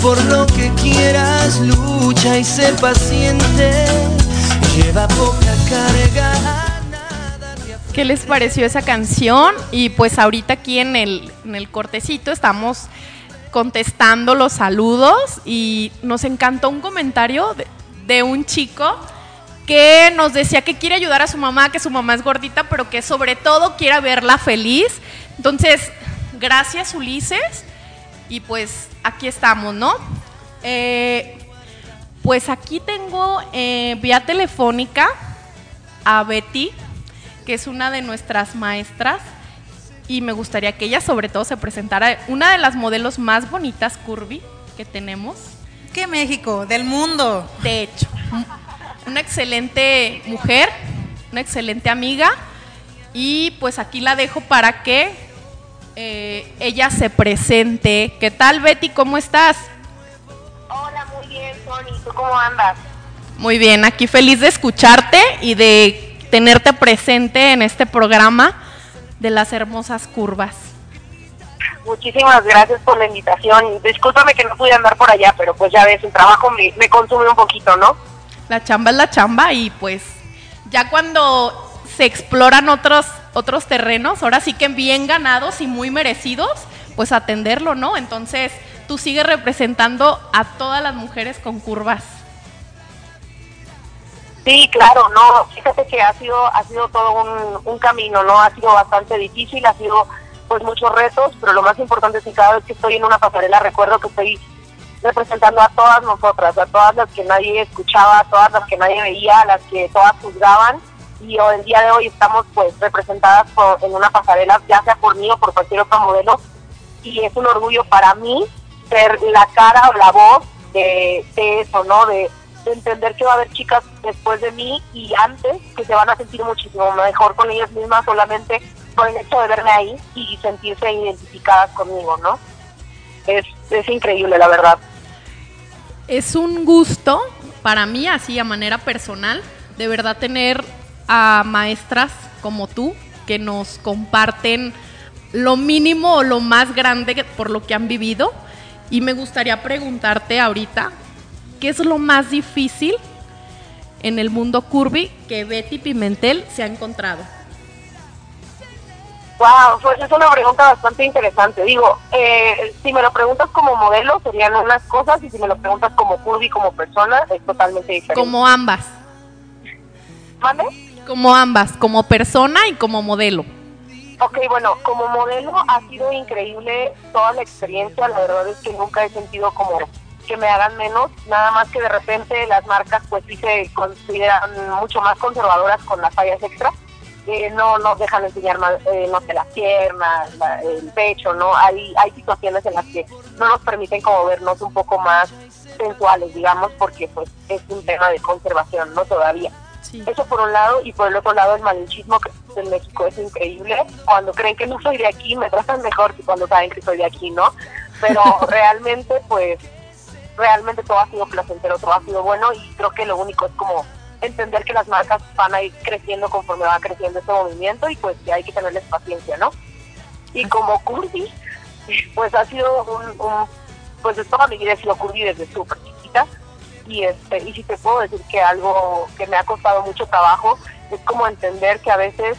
por lo que quieras lucha y sé paciente. Lleva poca carga. ¿Qué les pareció esa canción? Y pues ahorita aquí en el, en el cortecito estamos contestando los saludos y nos encantó un comentario de un chico que nos decía que quiere ayudar a su mamá, que su mamá es gordita, pero que sobre todo quiere verla feliz. Entonces, gracias Ulises y pues aquí estamos, ¿no? Eh, pues aquí tengo eh, vía telefónica a Betty, que es una de nuestras maestras, y me gustaría que ella sobre todo se presentara, una de las modelos más bonitas curvy que tenemos, ¿Qué México? Del mundo. de hecho, una excelente mujer, una excelente amiga, y pues aquí la dejo para que eh, ella se presente. ¿Qué tal Betty? ¿Cómo estás? Hola, muy bien, Tony. ¿Tú cómo andas? Muy bien, aquí feliz de escucharte y de tenerte presente en este programa de las hermosas curvas. Muchísimas gracias por la invitación. Discúlpame que no pude andar por allá, pero pues ya ves, el trabajo me, me consume un poquito, ¿no? La chamba es la chamba y pues ya cuando se exploran otros otros terrenos, ahora sí que bien ganados y muy merecidos, pues atenderlo, ¿no? Entonces, tú sigues representando a todas las mujeres con curvas. Sí, claro, no, fíjate que ha sido, ha sido todo un, un camino, ¿no? Ha sido bastante difícil, ha sido pues muchos retos, pero lo más importante es que cada vez que estoy en una pasarela recuerdo que estoy representando a todas nosotras, a todas las que nadie escuchaba, a todas las que nadie veía, a las que todas juzgaban y hoy, el día de hoy estamos pues representadas por- en una pasarela, ya sea por mí o por cualquier otro modelo y es un orgullo para mí ser la cara o la voz de, eso, ¿no? De, de entender que va a haber chicas después de mí y antes que se van a sentir muchísimo mejor con ellas mismas solamente por el hecho de verme ahí y sentirse identificadas conmigo, ¿no? Es, es increíble, la verdad. Es un gusto para mí, así a manera personal, de verdad tener a maestras como tú que nos comparten lo mínimo o lo más grande por lo que han vivido. Y me gustaría preguntarte ahorita, ¿qué es lo más difícil en el mundo curvy que Betty Pimentel se ha encontrado? Wow, pues es una pregunta bastante interesante. Digo, eh, si me lo preguntas como modelo serían unas cosas y si me lo preguntas como curvy, como persona, es totalmente diferente. Como ambas, ¿Mande? Como ambas, como persona y como modelo. Ok, bueno, como modelo ha sido increíble toda la experiencia. La verdad es que nunca he sentido como que me hagan menos. Nada más que de repente las marcas pues sí se consideran mucho más conservadoras con las tallas extra. Eh, no nos dejan enseñar más, eh, no sé, las piernas, la- el pecho, ¿no? Hay, hay situaciones en las que no nos permiten como vernos un poco más sensuales, digamos, porque pues es un tema de conservación, ¿no? Todavía. Sí. Eso por un lado, y por el otro lado el malinchismo que en México es increíble. Cuando creen que no soy de aquí, me tratan mejor que cuando saben que soy de aquí, ¿no? Pero realmente, pues, realmente todo ha sido placentero, todo ha sido bueno, y creo que lo único es como entender que las marcas van a ir creciendo conforme va creciendo este movimiento, y pues que hay que tenerles paciencia, ¿no? Y como curvy, pues ha sido un, un- pues toda mi vida he sido curvy desde súper chiquita, y este y si te puedo decir que algo que me ha costado mucho trabajo es como entender que a veces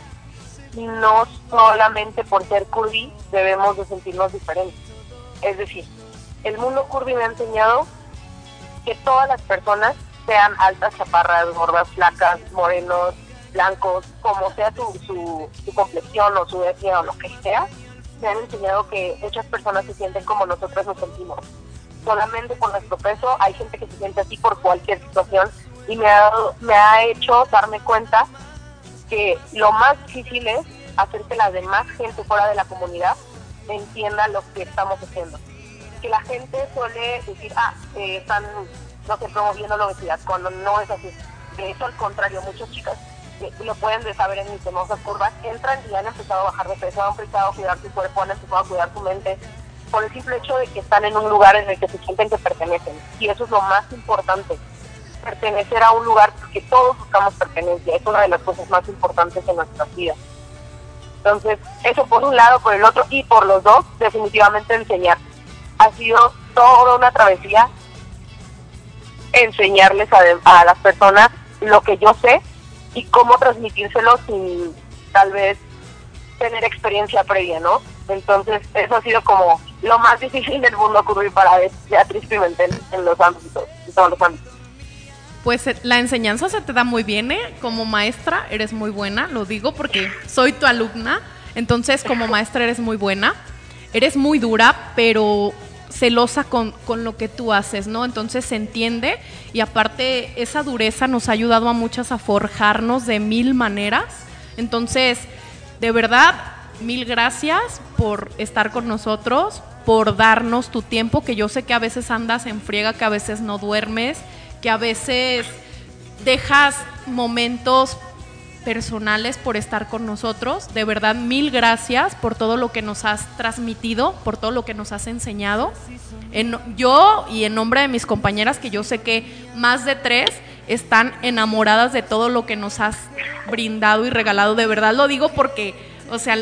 no solamente por ser curvy debemos de sentirnos diferentes. Es decir el mundo curvy me ha enseñado que todas las personas sean altas chaparras gordas flacas morenos blancos como sea su, su, complexión o su etnia o lo que sea me han enseñado que muchas personas se sienten como nosotros nos sentimos solamente por nuestro peso. Hay gente que se siente así por cualquier situación y me ha, me ha hecho darme cuenta que lo más difícil es hacer que la demás gente fuera de la comunidad entienda lo que estamos haciendo. Que la gente suele decir, ah, eh, están, no sé, promoviendo la obesidad, cuando no es así. De hecho, al contrario, muchas chicas eh, lo pueden de saber en mis hermosas curvas, entran y han empezado a bajar de peso, han empezado a cuidar su cuerpo, han empezado a cuidar su mente, por el simple hecho de que están en un lugar en el que se sienten que pertenecen. Y eso es lo más importante, pertenecer a un lugar porque todos buscamos pertenencia, es una de las cosas más importantes en nuestras vidas. Entonces, eso por un lado, por el otro y por los dos, definitivamente enseñar. Ha sido toda una travesía enseñarles a, a las personas lo que yo sé y cómo transmitírselo sin tal vez tener experiencia previa, ¿no? Entonces, eso ha sido como lo más difícil del mundo ocurrir para Beatriz Pimentel en los ámbitos, en todos los ámbitos. Pues eh, la enseñanza se te da muy bien, ¿eh? Como maestra eres muy buena, lo digo porque soy tu alumna, entonces como maestra eres muy buena, eres muy dura, pero celosa con, con, lo que tú haces, ¿no? Entonces se entiende y aparte esa dureza nos ha ayudado a muchas a forjarnos de mil maneras. Entonces, de verdad, mil gracias por estar con nosotros, por darnos tu tiempo, que yo sé que a veces andas en friega, que a veces no duermes, que a veces dejas momentos personales por estar con nosotros. De verdad, mil gracias por todo lo que nos has transmitido, por todo lo que nos has enseñado. En, yo y en nombre de mis compañeras, que yo sé que más de tres están enamoradas de todo lo que nos has brindado y regalado. De verdad lo digo porque, o sea,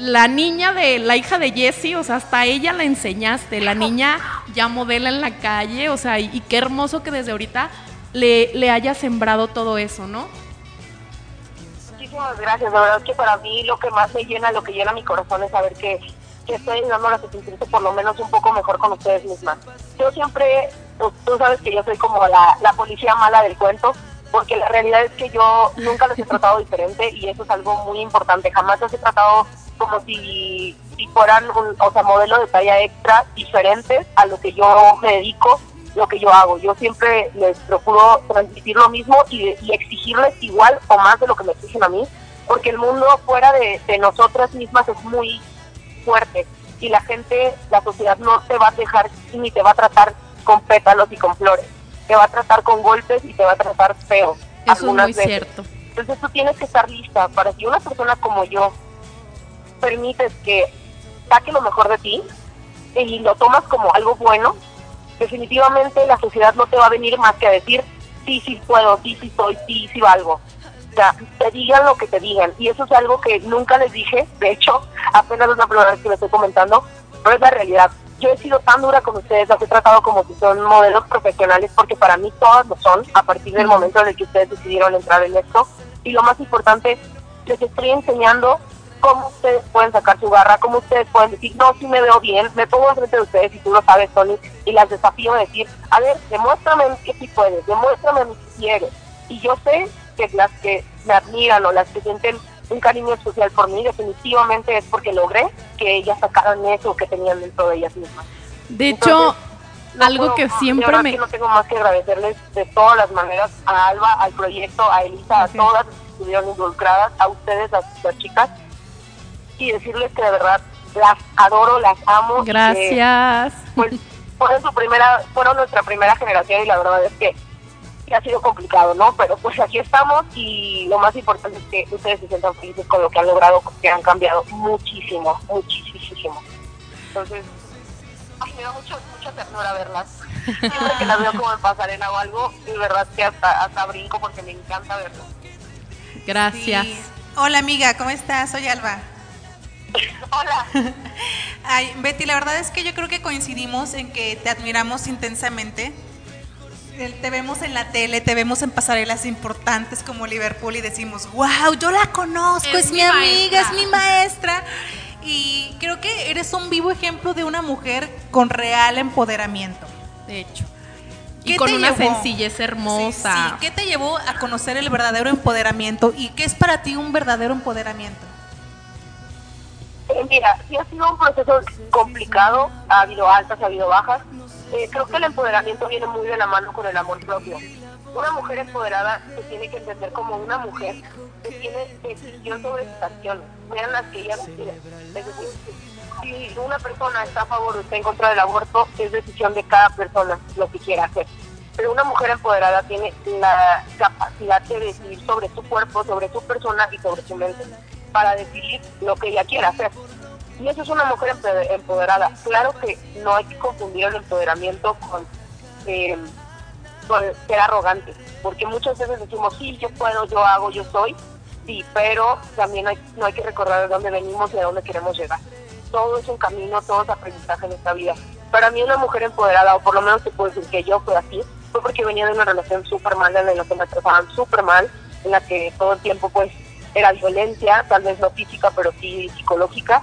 la niña de la hija de Jessie, o sea, hasta ella la enseñaste. La niña ya modela en la calle, o sea, y, y qué hermoso que desde ahorita le, le haya sembrado todo eso, ¿no? Muchísimas gracias, la verdad que para mí lo que más me llena, lo que llena mi corazón es saber que, que estoy ayudándolas a sentirse por lo menos un poco mejor con ustedes mismas. Yo siempre, tú, tú sabes que yo soy como la, la policía mala del cuento, porque la realidad es que yo nunca los he tratado diferente y eso es algo muy importante. Jamás los he tratado como si, si fueran un, o sea, modelo de talla extra diferentes a lo que yo me dedico, lo que yo hago. Yo siempre les procuro transmitir lo mismo y, y exigirles igual o más de lo que me exigen a mí, porque el mundo fuera de, de nosotras mismas es muy fuerte y la gente, la sociedad no te va a dejar ni te va a tratar con pétalos y con flores te va a tratar con golpes y te va a tratar feo. Eso es muy veces. cierto. Entonces tú tienes que estar lista para que una persona como yo permites que saque lo mejor de ti y lo tomas como algo bueno, definitivamente la sociedad no te va a venir más que a decir, sí, sí puedo, sí, sí soy, sí, sí valgo. O sea, te digan lo que te digan. Y eso es algo que nunca les dije, de hecho, apenas es la primera vez que lo estoy comentando, pero es la realidad yo he sido tan dura con ustedes, las he tratado como si son modelos profesionales, porque para mí todas lo son, a partir del momento en el que ustedes decidieron entrar en esto. Y lo más importante, les estoy enseñando cómo ustedes pueden sacar su garra, cómo ustedes pueden decir, no, sí me veo bien, me pongo enfrente de ustedes, y tú lo sabes, Tony, y las desafío a decir, a ver, demuéstrame que sí puedes, demuéstrame si quieres. Y yo sé que las que me admiran o las que sienten un cariño especial por mí, definitivamente es porque logré que ellas sacaran eso que tenían dentro de ellas mismas. De hecho, no algo puedo, que siempre me... Que no tengo más que agradecerles de todas las maneras a Alba, al proyecto, a Elisa, okay. a todas las que estuvieron involucradas, a ustedes, a las chicas, y decirles que de verdad las adoro, las amo. Gracias. Que, pues fueron, su primera, fueron nuestra primera generación y la verdad es que ha sido complicado, ¿no? Pero pues aquí estamos y lo más importante es que ustedes se sientan felices con lo que han logrado, porque han cambiado muchísimo, muchísimo. Entonces, ay, me da mucho, mucha ternura verlas. Siempre que las veo como en pasarela o algo, de verdad que hasta, hasta brinco porque me encanta verlas. Gracias. Sí. Hola amiga, ¿cómo estás? Soy Alba. Hola. Ay, Betty, la verdad es que yo creo que coincidimos en que te admiramos intensamente te vemos en la tele, te vemos en pasarelas importantes como Liverpool y decimos, wow, yo la conozco, es, es mi, mi amiga, es mi maestra. Y creo que eres un vivo ejemplo de una mujer con real empoderamiento. De hecho. Y con una llevó? sencillez hermosa. Sí, sí. ¿Qué te llevó a conocer el verdadero empoderamiento? ¿Y qué es para ti un verdadero empoderamiento? Eh, mira, sí ha sido un proceso complicado, ha habido altas, ha habido bajas, eh, creo que el empoderamiento viene muy de la mano con el amor propio. Una mujer empoderada se tiene que entender como una mujer que tiene decisión sobre sus acciones, sean las que ella decide. Es decir, si una persona está a favor o está en contra del aborto, es decisión de cada persona lo que quiera hacer. Pero una mujer empoderada tiene la capacidad de decidir sobre su cuerpo, sobre su persona y sobre su mente para decidir lo que ella quiera hacer. Y eso es una mujer empoderada. Claro que no hay que confundir el empoderamiento con, eh, con ser arrogante, porque muchas veces decimos, sí, yo puedo, yo hago, yo soy, sí, pero también hay, no hay que recordar de dónde venimos y a dónde queremos llegar. Todo es un camino, todo es aprendizaje en esta vida. Para mí una mujer empoderada, o por lo menos te puedo decir que yo fui así, fue porque venía de una relación súper mal, en la que me trataban súper mal, en la que todo el tiempo pues era violencia, tal vez no física, pero sí psicológica,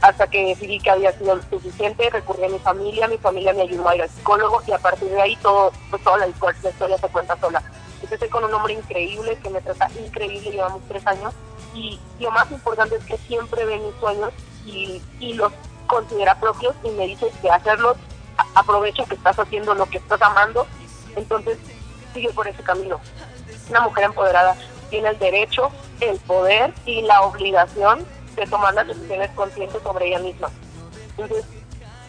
hasta que decidí que había sido suficiente, recurrí a mi familia, mi familia me ayudó a ir al psicólogo y a partir de ahí todo, pues toda la, historia se cuenta sola. Estoy con un hombre increíble que me trata increíble, llevamos tres años y lo más importante es que siempre ve mis sueños y, y los considera propios y me dice que hacerlos aprovecha que estás haciendo lo que estás amando, entonces sigue por ese camino. Una mujer empoderada tiene el derecho, el poder y la obligación de tomar las decisiones conscientes sobre ella misma. Entonces,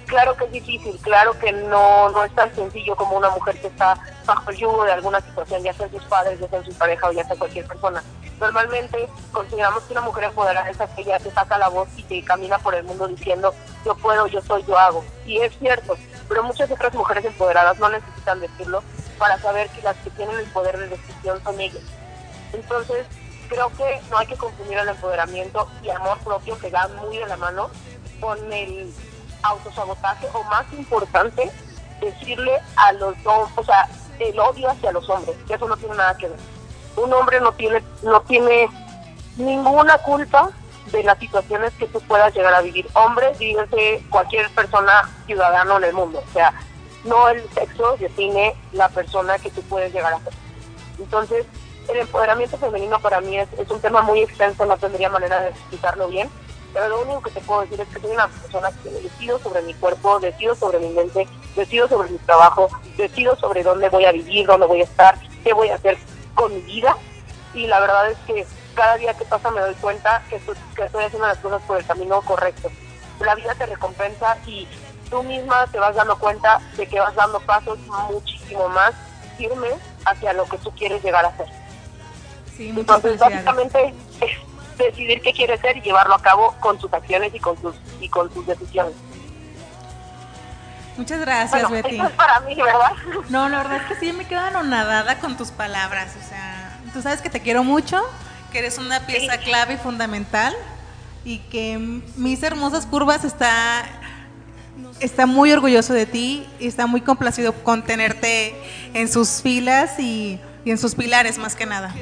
claro que es difícil, claro que no, no es tan sencillo como una mujer que está bajo el yugo de alguna situación, ya sea sus padres, ya sea su pareja o ya sea cualquier persona. Normalmente consideramos que una mujer empoderada es aquella que saca la voz y que camina por el mundo diciendo yo puedo, yo soy, yo hago. Y es cierto, pero muchas otras mujeres empoderadas no necesitan decirlo para saber que las que tienen el poder de decisión son ellas. Entonces, creo que no hay que confundir el empoderamiento y amor propio que van muy de la mano con el autosabotaje o más importante, decirle a los dos, o sea, el odio hacia los hombres, que eso no tiene nada que ver. Un hombre no tiene, no tiene ninguna culpa de las situaciones que tú puedas llegar a vivir. Hombre, dígase cualquier persona ciudadano en el mundo. O sea, no el sexo define la persona que tú puedes llegar a ser. Entonces, el empoderamiento femenino para mí es, un tema muy extenso, no tendría manera de explicarlo bien, pero lo único que te puedo decir es que soy una persona que decido sobre mi cuerpo, decido sobre mi mente, decido sobre mi trabajo, decido sobre dónde voy a vivir, dónde voy a estar, qué voy a hacer con mi vida. Y la verdad es que cada día que pasa me doy cuenta que estoy, que estoy haciendo las cosas por el camino correcto. La vida te recompensa y tú misma te vas dando cuenta de que vas dando pasos muchísimo más firmes hacia lo que tú quieres llegar a Entonces, básicamente es decidir qué quieres ser y llevarlo a cabo con sus acciones y con sus y con sus decisiones. Muchas gracias, Betty. Eso es para mí, ¿verdad? No, la verdad es que sí me quedo anonadada con tus palabras. O sea, tú sabes que te quiero mucho, que eres una pieza clave y fundamental y que mis hermosas curvas está está muy orgulloso de ti y está muy complacido con tenerte en sus filas y, y en sus pilares más que nada.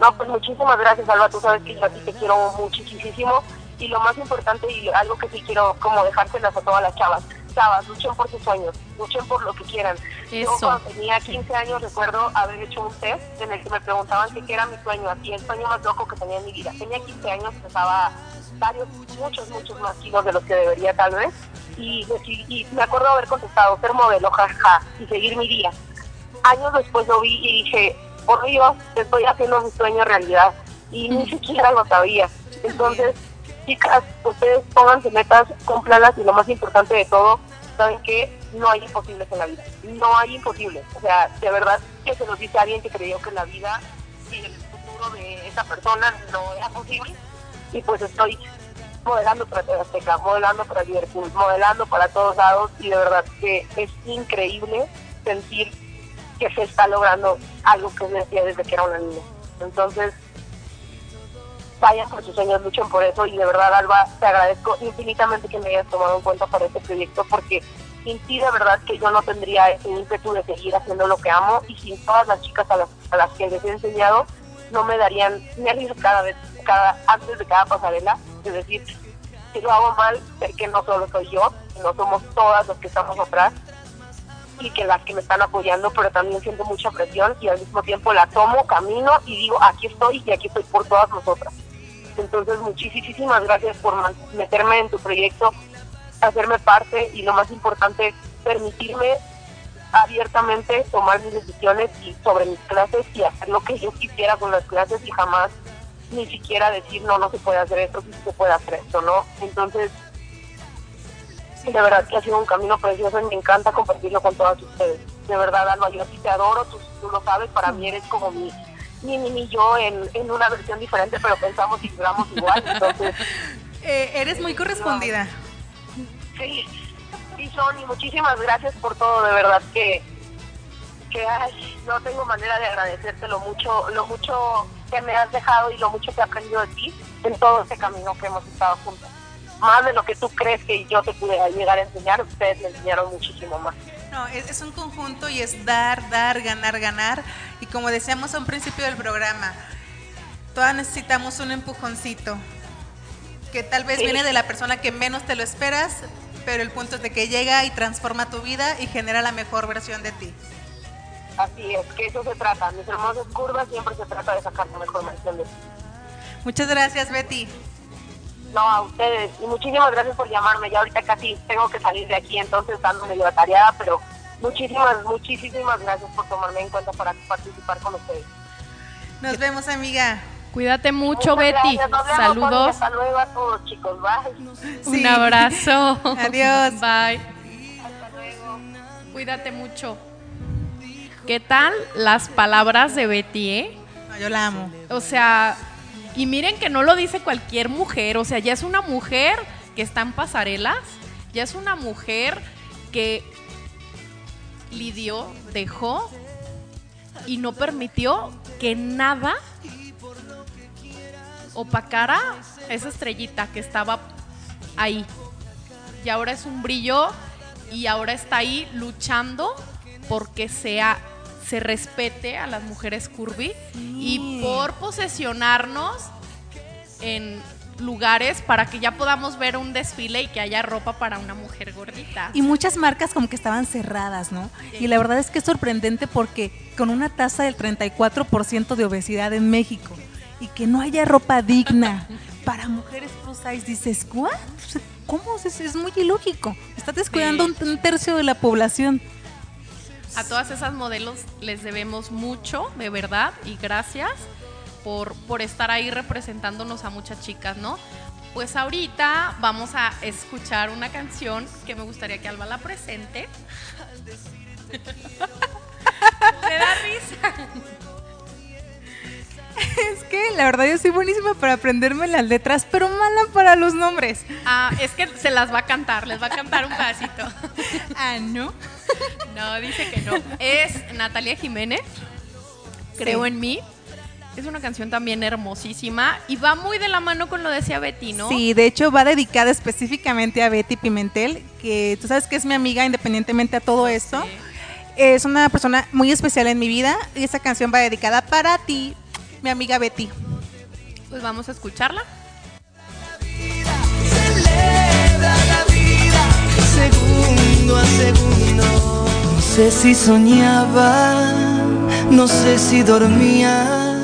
No, pues muchísimas gracias, Alba. Tú sabes que yo a ti te quiero muchísimo. Y lo más importante y algo que sí quiero como dejárselas a todas las chavas. Chavas, luchen por sus sueños, luchen por lo que quieran. Yo cuando tenía 15 años recuerdo haber hecho un test en el que me preguntaban qué era mi sueño, así el sueño más loco que tenía en mi vida. Tenía 15 años, pesaba varios, muchos, muchos más kilos de los que debería tal vez. Y, y me acuerdo haber contestado ser modelo, jaja, y seguir mi día. Años después lo vi y dije, por Dios, estoy haciendo mi sueño realidad y ni siquiera lo sabía. Entonces, chicas, ustedes pónganse metas, cúmplanlas y lo más importante de todo, saben que no hay imposibles en la vida. No hay imposibles. O sea, de verdad que se nos dice alguien que creyó que la vida y el futuro de esa persona no era posible. Y pues estoy modelando para Azteca, modelando para Liverpool, modelando para todos lados y de verdad que es increíble sentir que se está logrando algo que decía desde que era una niña. Entonces, vayan por sus sueños, luchen por eso y de verdad, Alba, te agradezco infinitamente que me hayas tomado en cuenta para este proyecto porque sin ti de verdad que yo no tendría ese ímpetu de seguir haciendo lo que amo y sin todas las chicas a las, a las que les he enseñado no me darían nervios cada vez, cada, antes de cada pasarela, es decir, si lo hago mal, sé que no solo soy yo, no somos todas las que estamos atrás y que las que me están apoyando, pero también siento mucha presión y al mismo tiempo la tomo, camino y digo, aquí estoy y aquí estoy por todas nosotras. Entonces, muchísimas gracias por meterme en tu proyecto, hacerme parte y lo más importante, permitirme abiertamente tomar mis decisiones y sobre mis clases y hacer lo que yo quisiera con las clases y jamás ni siquiera decir no, no se puede hacer esto, sí se puede hacer esto, ¿no? Entonces, de verdad que ha sido un camino precioso y me encanta compartirlo con todas ustedes. De verdad, Alma, yo te adoro, tú, lo sabes, para mí eres como mi, mi, mi, yo en, en una versión diferente, pero pensamos y vibramos igual. Entonces, Eh, eres muy correspondida. Sí, sí, Sony, muchísimas gracias por todo, de verdad que, que ay, no tengo manera de agradecerte lo mucho, lo mucho que me has dejado y lo mucho que he aprendido de ti en todo este camino que hemos estado juntos. Más de lo que tú crees que yo te pude llegar a enseñar, ustedes me enseñaron muchísimo más. No, es, es un conjunto y es dar, dar, ganar, ganar. Y como decíamos a un principio del programa, todas necesitamos un empujoncito, que tal vez Sí. viene de la persona que menos te lo esperas, pero el punto es de que llega y transforma tu vida y genera la mejor versión de ti. Así es, que eso se trata. Mis hermosas curvas siempre se trata de sacar la mejor versión de ti. Muchas gracias, Betty. No, a ustedes. Y muchísimas gracias por llamarme. Ya ahorita casi tengo que salir de aquí, entonces ando medio atareada, pero muchísimas, muchísimas gracias por tomarme en cuenta para participar con ustedes. Nos vemos, amiga. Cuídate mucho, Muchas Betty. gracias. Nos vemos, Saludos. Hasta luego a todos, chicos. Bye. Un abrazo. Adiós. Bye. Hasta luego. Cuídate mucho. ¿Qué tal las palabras de Betty, eh? No, yo la amo. O sea, y miren que no lo dice cualquier mujer, o sea, ya es una mujer que está en pasarelas, ya es una mujer que lidió, dejó y no permitió que nada opacara esa estrellita que estaba ahí. Y ahora es un brillo y ahora está ahí luchando porque sea se respete a las mujeres curvy y por posesionarnos en lugares para que ya podamos ver un desfile y que haya ropa para una mujer gordita. Y muchas marcas como que estaban cerradas, ¿no? Y la verdad es que es sorprendente porque con una tasa del 34% de obesidad en México y que no haya ropa digna para mujeres plus size, dices, sea, ¿Cómo? Es, es muy ilógico. Estás descuidando un, un tercio de la población. A todas esas modelos les debemos mucho, de verdad, y gracias por, por estar ahí representándonos a muchas chicas, ¿no? Pues ahorita vamos a escuchar una canción que me gustaría que Alba la presente. Me da risa. Es que la verdad yo soy buenísima para aprenderme las letras, pero mala para los nombres. Ah, es que se las va a cantar, les va a cantar un pedacito. Ah, ¿no? No, dice que no. Es Natalia Jiménez, Creo Sí. en mí. Es una canción también hermosísima y va muy de la mano con lo de decía Betty, ¿no? Sí, de hecho va dedicada específicamente a Betty Pimentel, que tú sabes que es mi amiga independientemente a todo esto. Sí. Es una persona muy especial en mi vida y esta canción va dedicada para ti, mi amiga Betty. Pues vamos a escucharla. Celebra la vida segundo a segundo. No sé si soñaba, no sé si dormía.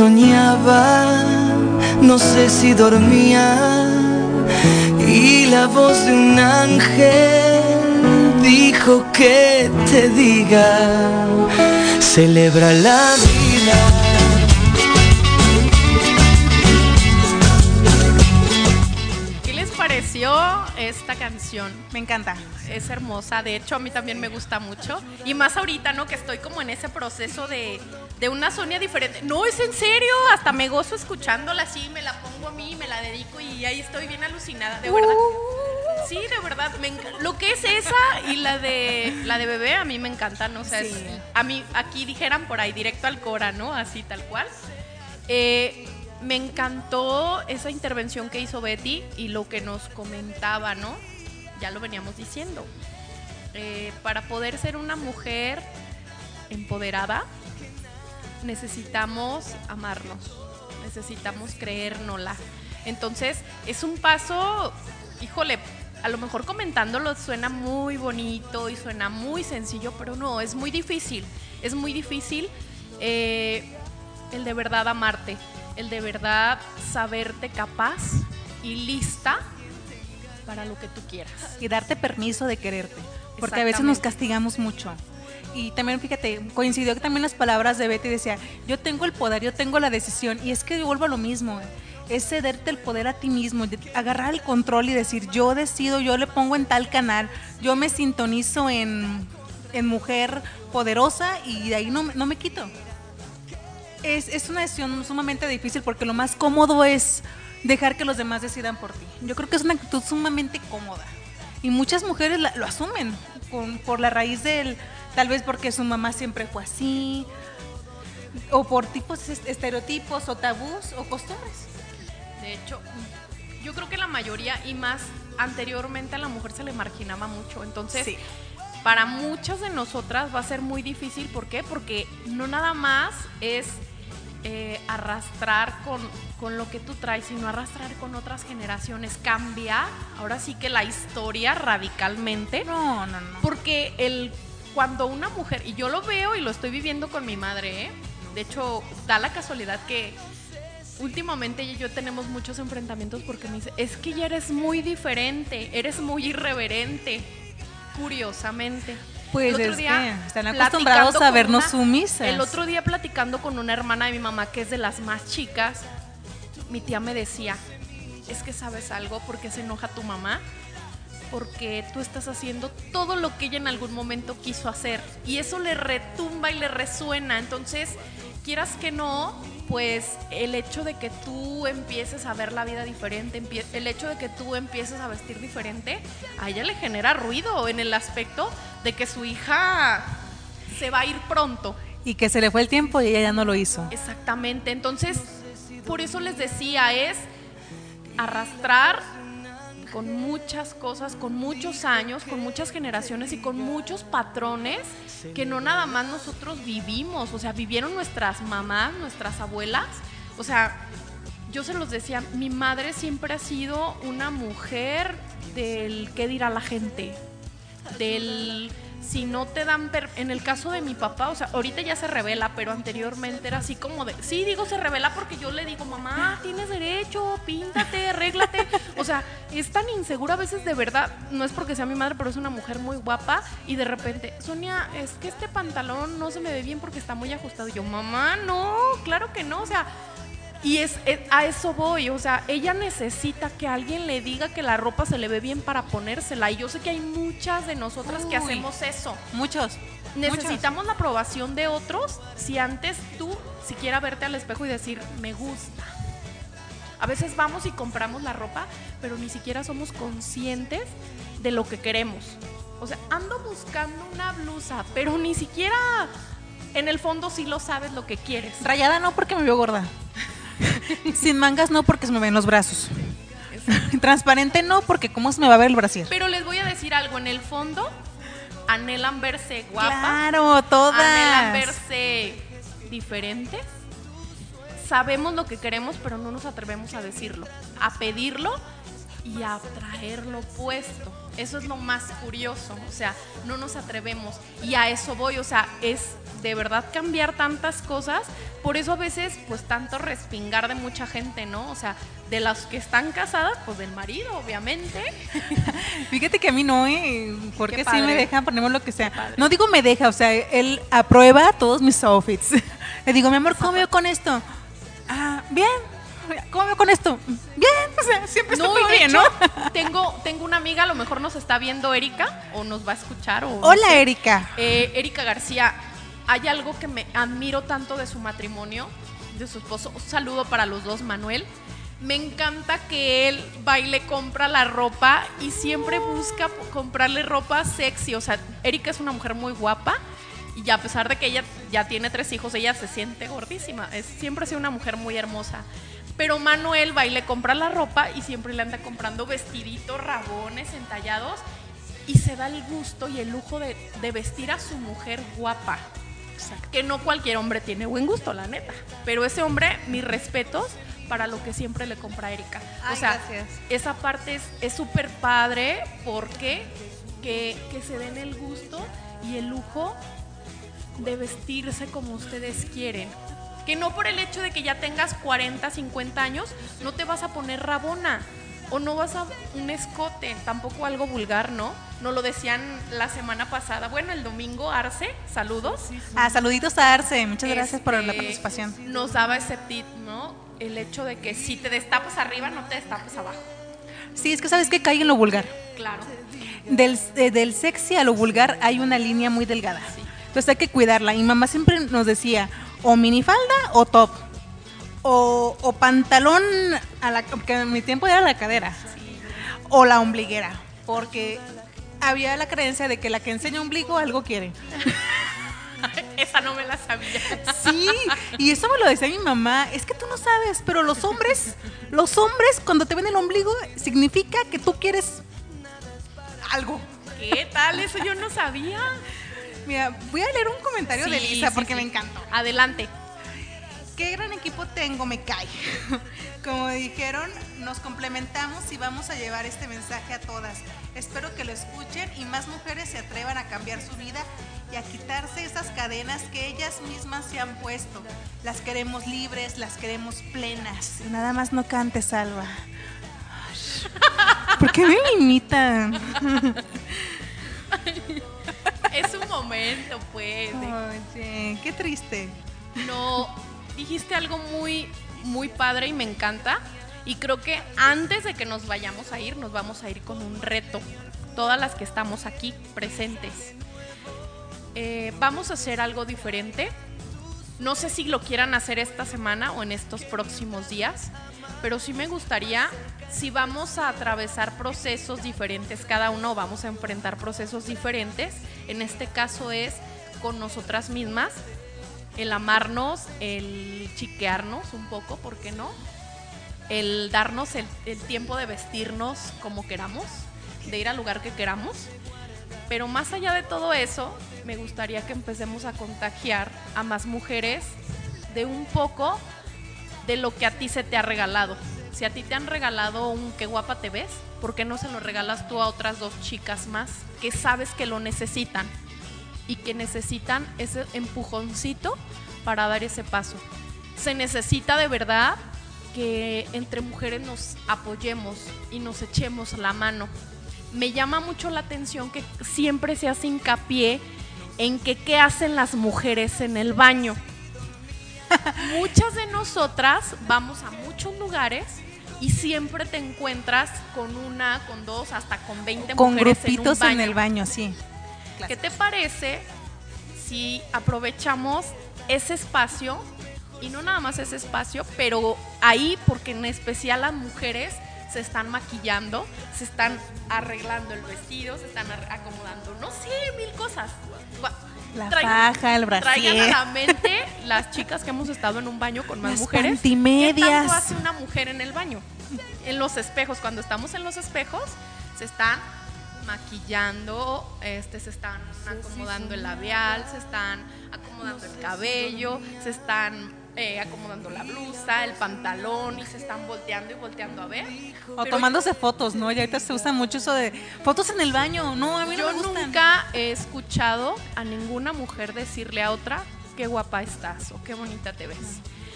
soñaba, no sé si dormía y la voz de un ángel dijo que te diga, celebra la vida. ¿Qué les pareció esta canción? Me encanta. Es hermosa, de hecho a mí también me gusta mucho. Y más ahorita, ¿no? Que estoy como en ese proceso de, de una Sonia diferente. No, es en serio, hasta me gozo escuchándola así, me la pongo a mí, me la dedico y ahí estoy bien alucinada, de verdad. Sí, de verdad, me lo que es esa y la de la de bebé a mí me encantan, o sea, es- a mí aquí dijeran por ahí directo al Cora, ¿no? Así tal cual. Eh, me encantó esa intervención que hizo Betty y lo que nos comentaba, ¿no? Ya lo veníamos diciendo. Eh, para poder ser una mujer empoderada, necesitamos amarnos, necesitamos creérnosla. Entonces, es un paso, híjole, a lo mejor comentándolo suena muy bonito y suena muy sencillo, pero no, es muy difícil. Es muy difícil eh, el de verdad amarte, el de verdad saberte capaz y lista para lo que tú quieras. y darte permiso de quererte. Porque a veces nos castigamos mucho. Y también, fíjate, coincidió que también las palabras de Betty decía, yo tengo el poder, yo tengo la decisión. Y es que yo vuelvo a lo mismo, es cederte el poder a ti mismo, agarrar el control y decir, yo decido, yo le pongo en tal canal, yo me sintonizo en, en mujer poderosa y de ahí no, no me quito. Es, es una decisión sumamente difícil porque lo más cómodo es dejar que los demás decidan por ti. Yo creo que es una actitud sumamente cómoda. Y muchas mujeres lo asumen con- por la raíz del, tal vez porque su mamá siempre fue así, o por tipos est- estereotipos o tabús o costumbres. De hecho, yo creo que la mayoría y más anteriormente a la mujer se le marginaba mucho. Entonces, Sí. para muchas de nosotras va a ser muy difícil. ¿Por qué? Porque no nada más es eh, arrastrar con, con lo que tú traes, sino arrastrar con otras generaciones. Cambiar, ahora sí que la historia radicalmente. No, no, no. Porque el cuando una mujer, y yo lo veo y lo estoy viviendo con mi madre, ¿eh? de hecho, da la casualidad que últimamente ella y yo tenemos muchos enfrentamientos porque me dice, es que ya eres muy diferente, eres muy irreverente, curiosamente. Pues El otro es día, que están acostumbrados a vernos una- sumisas. El otro día platicando con una hermana de mi mamá que es de las más chicas, mi tía me decía, es que sabes algo, porque se enoja tu mamá? Porque tú estás haciendo todo lo que ella en algún momento quiso hacer y eso le retumba y le resuena. Entonces, quieras que no, pues el hecho de que tú empieces a ver la vida diferente, el hecho de que tú empieces a vestir diferente, a ella le genera ruido en el aspecto de que su hija se va a ir pronto. Y que se le fue el tiempo y ella ya no lo hizo. Exactamente. Entonces, por eso les decía, es arrastrar con muchas cosas, con muchos años, con muchas generaciones y con muchos patrones que no nada más nosotros vivimos, o sea, vivieron nuestras mamás, nuestras abuelas. O sea, yo se los decía, mi madre siempre ha sido una mujer del qué dirá la gente, del si no te dan en el caso de mi papá, o sea, ahorita ya se revela, pero anteriormente era así como de, sí, digo se revela porque yo le digo, mamá, tienes derecho, píntate, arréglate. O sea, es tan insegura a veces de verdad, no es porque sea mi madre, pero es una mujer muy guapa y de repente, Sonia, es que este pantalón no se me ve bien porque está muy ajustado. Y yo, mamá, no, claro que no, o sea, y es, es- a eso voy, o sea, ella necesita que alguien le diga que la ropa se le ve bien para ponérsela. Y yo sé que hay muchas de nosotras que Uy. hacemos eso. Muchos. Necesitamos la aprobación de otros si antes tú siquiera verte al espejo y decir, me gusta. A veces vamos y compramos la ropa, pero ni siquiera somos conscientes de lo que queremos. O sea, ando buscando una blusa, pero ni siquiera en el fondo sí lo sabes lo que quieres. Rayada no porque me veo gorda. Sin mangas no porque se me ven los brazos. Transparente no porque cómo se me va a ver el brasier. Pero les voy a decir algo, en el fondo anhelan verse guapa, Claro, todas. anhelan verse diferentes. Sabemos lo que queremos, pero no nos atrevemos a decirlo, a pedirlo y a traerlo puesto. Eso es lo más curioso, o sea, no nos atrevemos y a eso voy, o sea, es de verdad cambiar tantas cosas, por eso a veces pues tanto respingar de mucha gente, ¿no? O sea, de las que están casadas, pues del marido, obviamente, Fíjate que a mí no, ¿eh? Porque Qué sí me padre. deja, ponemos lo que sea. No digo me deja, o sea, él aprueba todos mis outfits. Le digo, mi amor, ¿cómo veo con esto? Ah, bien. ¿Cómo veo con esto? Bien, o sea, siempre está No, y todo de bien, hecho, ¿no? tengo, tengo una amiga, a lo mejor nos está viendo Erika, o nos va a escuchar. O no Hola, sé. Erika. Eh, Erika García, hay algo que me admiro tanto de su matrimonio, de su esposo. Un saludo para los dos, Manuel. Me encanta que él va y le compra la ropa y siempre busca comprarle ropa sexy. O sea, Erika es una mujer muy guapa y a pesar de que ella ya tiene tres hijos, ella se siente gordísima. Es, siempre ha sido una mujer muy hermosa. Pero Manuel va y le compra la ropa y siempre le anda comprando vestiditos, rabones, entallados y se da el gusto y el lujo de, de vestir a su mujer guapa. Que no cualquier hombre tiene buen gusto, la neta. Pero ese hombre, mis respetos para lo que siempre le compra a Erika. o Ay, sea, gracias. esa parte es- es súper padre porque que, que se den el gusto y el lujo de vestirse como ustedes quieren. Que no por el hecho de que ya tengas 40, 50 años, no te vas a poner rabona. O no vas a un escote, tampoco algo vulgar, ¿no? No lo decían la semana pasada. Bueno, el domingo, Arce, saludos. Ah, saluditos a Arce. Muchas gracias por la Este, participación. Nos daba ese tip, ¿no? El hecho de que si te destapas arriba, no te destapes abajo. Sí, es que sabes que cae en lo vulgar. Claro. Del, eh, del sexy a lo vulgar hay una línea muy delgada. Entonces hay que cuidarla. Y mamá siempre nos decía, o minifalda o top. O, o pantalón, a la, porque en mi tiempo era la cadera. O la ombliguera. Porque había la creencia de que la que enseña ombligo algo quiere. Esa no me la sabía. Sí, y eso me lo decía mi mamá. Es que tú no sabes, pero los hombres, los hombres cuando te ven el ombligo significa que tú quieres algo. ¿Qué tal? Eso yo no sabía. Mira, voy a leer un comentario de Lisa sí, porque sí. me encantó. Adelante. Qué gran equipo tengo, me cae. Como dijeron, nos complementamos y vamos a llevar este mensaje a todas. Espero que lo escuchen y más mujeres se atrevan a cambiar su vida y a quitarse esas cadenas que ellas mismas se han puesto. Las queremos libres, las queremos plenas. Y nada más no cantes, Salva. ¿Por qué me imitan? Es un momento, pues. Oye, qué triste. No, dijiste algo muy, muy padre y me encanta. Y creo que antes de que nos vayamos a ir, nos vamos a ir con un reto. Todas las que estamos aquí presentes. Eh, vamos a hacer algo diferente. No sé si lo quieran hacer esta semana o en estos próximos días, pero sí me gustaría, si vamos a atravesar procesos diferentes, cada uno vamos a enfrentar procesos diferentes, en este caso es con nosotras mismas, el amarnos, el chiquearnos un poco, ¿por qué no? El darnos el, el tiempo de vestirnos como queramos, de ir al lugar que queramos. Pero más allá de todo eso, me gustaría que empecemos a contagiar a más mujeres de un poco de lo que a ti se te ha regalado. Si a ti te han regalado un qué guapa te ves, ¿por qué no se lo regalas tú a otras dos chicas más que sabes que lo necesitan y que necesitan ese empujoncito para dar ese paso? Se necesita de verdad que entre mujeres nos apoyemos y nos echemos la mano. Me llama mucho la atención que siempre se hace hincapié en que qué hacen las mujeres en el baño. Muchas de nosotras vamos a muchos lugares y siempre te encuentras con una, con dos, hasta con 20 Con mujeres grupitos en, un en, baño. el baño, sí. ¿Qué te parece si aprovechamos ese espacio y no nada más ese espacio, pero ahí porque en especial las mujeres se están maquillando, se están arreglando el vestido, se están acomodando, no sé, mil cosas. La traigan- faja, el Traigan a brasier. la mente las chicas que hemos estado en un baño con más Las mujeres. ¿Qué tanto hace una mujer en el baño? En los espejos, cuando estamos en los espejos, se están maquillando, este, se están acomodando el labial, se están acomodando el cabello, se están eh, acomodando la blusa, el pantalón y se están volteando y volteando a ver. O Pero tomándose fotos, ¿no? Ya ahorita se usa mucho eso de fotos en el baño. No, a mí no yo me gustan. nunca he escuchado a ninguna mujer decirle a otra qué guapa estás o qué bonita te ves.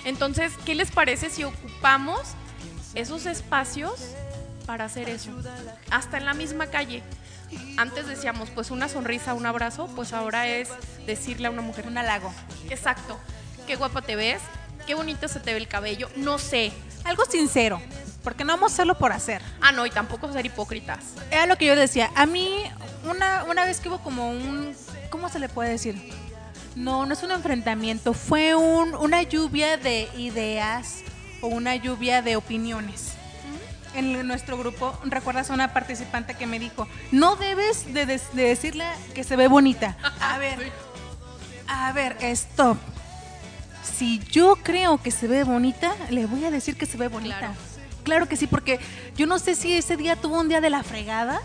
Entonces, ¿qué les parece si ocupamos esos espacios para hacer eso? Hasta en la misma calle. Antes decíamos, pues una sonrisa, un abrazo, pues ahora es decirle a una mujer, Un halago. exacto, qué guapa te ves, qué bonito se te ve el cabello, no sé. Algo sincero. Porque no vamos a hacerlo por hacer. Ah, no, y tampoco ser hipócritas. Era lo que yo decía. A mí, una, una vez que hubo como un. ¿Cómo se le puede decir? No, no es un enfrentamiento. Fue un, una lluvia de ideas o una lluvia de opiniones. En nuestro grupo, ¿recuerdas a una participante que me dijo: No debes de decirle que se ve bonita? A ver, a ver, stop. Si yo creo que se ve bonita, le voy a decir que se ve bonita. Claro. Claro que sí, porque yo no sé si ese día tuvo un día de la fregada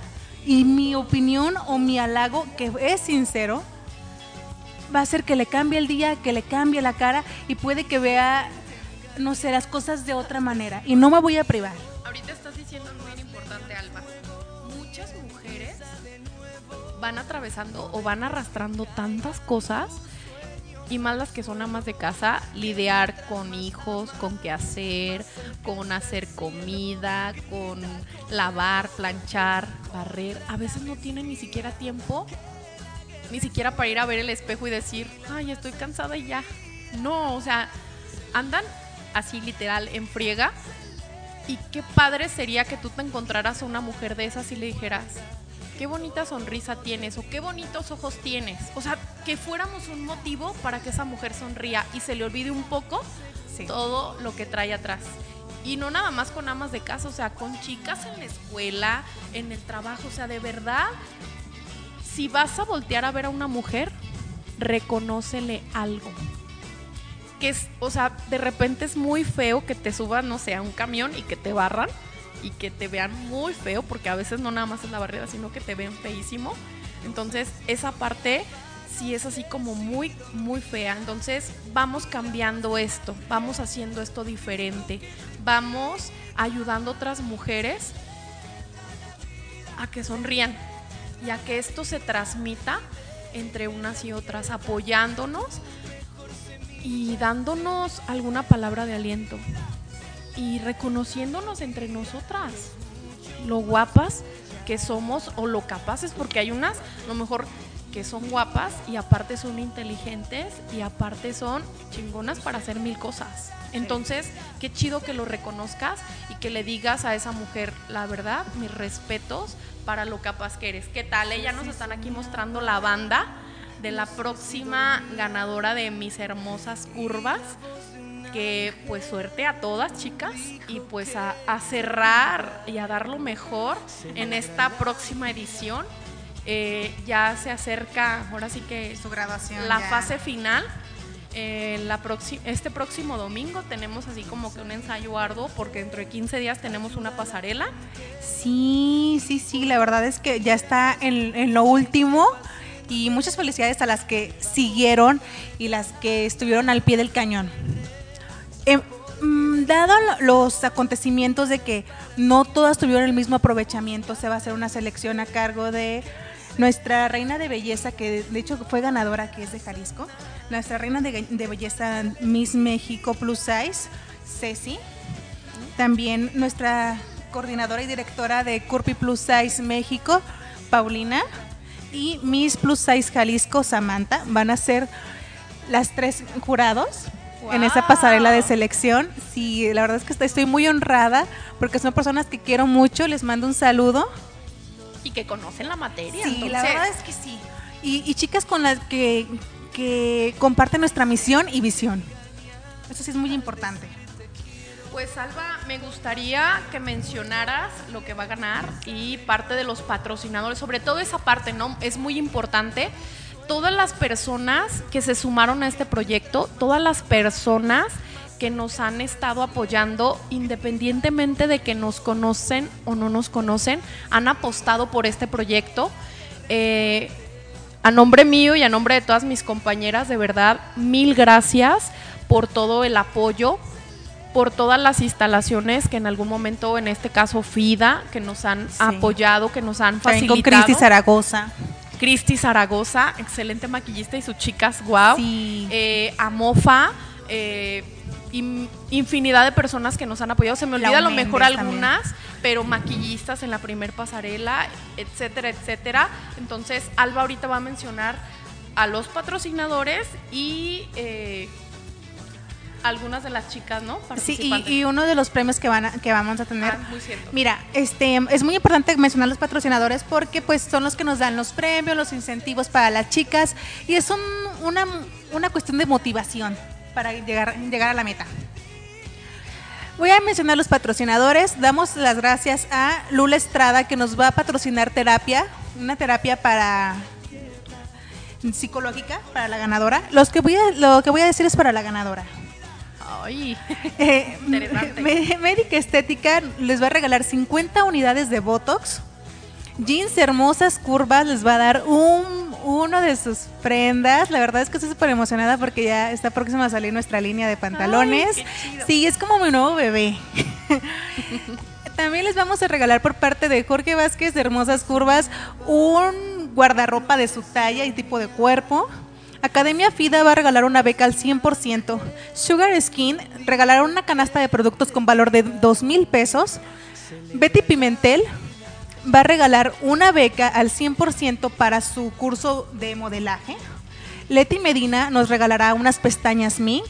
y mi opinión o mi halago, que es sincero, va a hacer que le cambie el día, que le cambie la cara y puede que vea, no sé, las cosas de otra manera. Y no me voy a privar. Ahorita estás diciendo algo bien importante, Alba. Muchas mujeres van atravesando o van arrastrando tantas cosas y más las que son amas de casa, lidiar con hijos, con qué hacer, con hacer comida, con lavar, planchar, barrer. A veces no tienen ni siquiera tiempo, ni siquiera para ir a ver el espejo y decir, ay, estoy cansada y ya. No, o sea, andan así literal en friega y qué padre sería que tú te encontraras a una mujer de esas y le dijeras, qué bonita sonrisa tienes o qué bonitos ojos tienes. O sea, que fuéramos un motivo para que esa mujer sonría y se le olvide un poco Sí. todo lo que trae atrás. Y no nada más con amas de casa, o sea, con chicas en la escuela, en el trabajo, o sea, de verdad, si vas a voltear a ver a una mujer, reconócele algo. Que es, o sea, de repente es muy feo que te suban, no sé, a un camión y que te barran y que te vean muy feo, porque a veces no nada más es la barrera, sino que te ven feísimo. Entonces, esa parte sí es así como muy, muy fea. Entonces, vamos cambiando esto, vamos haciendo esto diferente, vamos ayudando a otras mujeres a que sonrían y a que esto se transmita entre unas y otras, apoyándonos y dándonos alguna palabra de aliento y reconociéndonos entre nosotras lo guapas que somos o lo capaces, porque hay unas, a lo mejor, que son guapas y aparte son inteligentes y aparte son chingonas para hacer mil cosas. Entonces, qué chido que lo reconozcas y que le digas a esa mujer, la verdad, mis respetos para lo capaz que eres. ¿Qué tal? Ella nos están aquí mostrando la banda de la próxima ganadora de mis hermosas curvas. Que pues suerte a todas chicas y pues a, a cerrar y a dar lo mejor en esta próxima edición. Eh, ya se acerca, ahora sí que Su graduación. la ya. fase final. eh, la este próximo domingo tenemos así como que un ensayo arduo porque dentro de 15 días tenemos una pasarela. Sí, sí, sí, la verdad es que ya está en, en lo último y muchas felicidades a las que siguieron y las que estuvieron al pie del cañón. Em, mm, dado lo- los acontecimientos de que no todas tuvieron el mismo aprovechamiento, se va a hacer una selección a cargo de nuestra reina de belleza, que de hecho fue ganadora, que es de Jalisco, nuestra reina de, belleza Miss México Plus Size, Ceci. También nuestra coordinadora y directora de Curpy Plus Size México, Paulina. Y Miss Plus Size Jalisco, Samantha, van a ser las tres jurados en esa pasarela de selección. Sí, la verdad es que estoy, muy honrada porque son personas que quiero mucho. Les mando un saludo. y que conocen la materia. Sí, la entonces, verdad es que sí. Y, y chicas con las que, que comparten nuestra misión y visión. Eso sí es muy importante. Pues Alba, me gustaría que mencionaras lo que va a ganar y parte de los patrocinadores, sobre todo esa parte, ¿no? Es muy importante. Todas las personas que se sumaron a este proyecto, todas las personas que nos han estado apoyando, independientemente de que nos conocen o no nos conocen, han apostado por este proyecto. Eh, a nombre mío y a nombre de todas mis compañeras, de verdad, mil gracias por todo el apoyo, por todas las instalaciones que en algún momento, en este caso FIDA, que nos han Sí. apoyado, que nos han También facilitado. con Cristi Zaragoza. Cristi Zaragoza, excelente maquillista y sus chicas, wow. Sí. Eh, a Mofa, eh, in- infinidad de personas que nos han apoyado. Se me olvida a lo mejor algunas, pero maquillistas en la primer pasarela, etcétera, etcétera. Entonces, Alba ahorita va a mencionar a los patrocinadores y eh, algunas de las chicas, ¿no? Sí, y uno de los premios que, van a- que vamos a tener. Ah, muy cierto. Mira, este, es muy importante mencionar los patrocinadores porque pues son los que nos dan los premios, los incentivos para las chicas y es un- una, una cuestión de motivación para llegar, llegar a la meta. Voy a mencionar los patrocinadores. Damos las gracias a Lula Estrada que nos va a patrocinar terapia, una terapia para psicológica para la ganadora. Los que voy a, lo que voy a decir es para la ganadora. Ay, Eh, Médica Estética les va a regalar 50 unidades de Botox. Jeans hermosas curvas les va a dar un, uno de sus prendas. La verdad es que estoy súper emocionada porque ya está próxima a salir nuestra línea de pantalones. Ay, sí, es como mi nuevo bebé. También les vamos a regalar por parte de Jorge Vázquez de Hermosas Curvas un guardarropa de su talla y tipo de cuerpo. Academia FIDA va a regalar una beca al 100%. Sugar Skin regalará una canasta de productos con valor de 2 mil pesos. Betty Pimentel va a regalar una beca al 100% para su curso de modelaje. Leti Medina nos regalará unas pestañas Mink.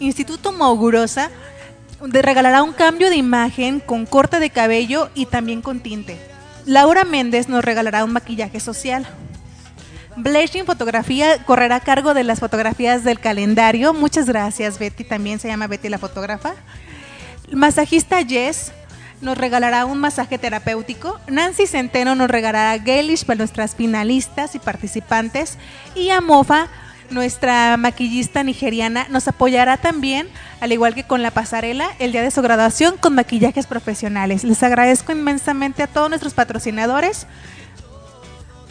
Instituto Maugurosa de- regalará un cambio de imagen con corte de cabello y también con tinte. Laura Méndez nos regalará un maquillaje social. Blashing Fotografía correrá a cargo de las fotografías del calendario. Muchas gracias, Betty. También se llama Betty la fotógrafa. Masajista Jess nos regalará un masaje terapéutico. Nancy Centeno nos regalará Galish para nuestras finalistas y participantes. Y Amofa, nuestra maquillista nigeriana, nos apoyará también, al igual que con la pasarela, el día de su graduación con maquillajes profesionales. Les agradezco inmensamente a todos nuestros patrocinadores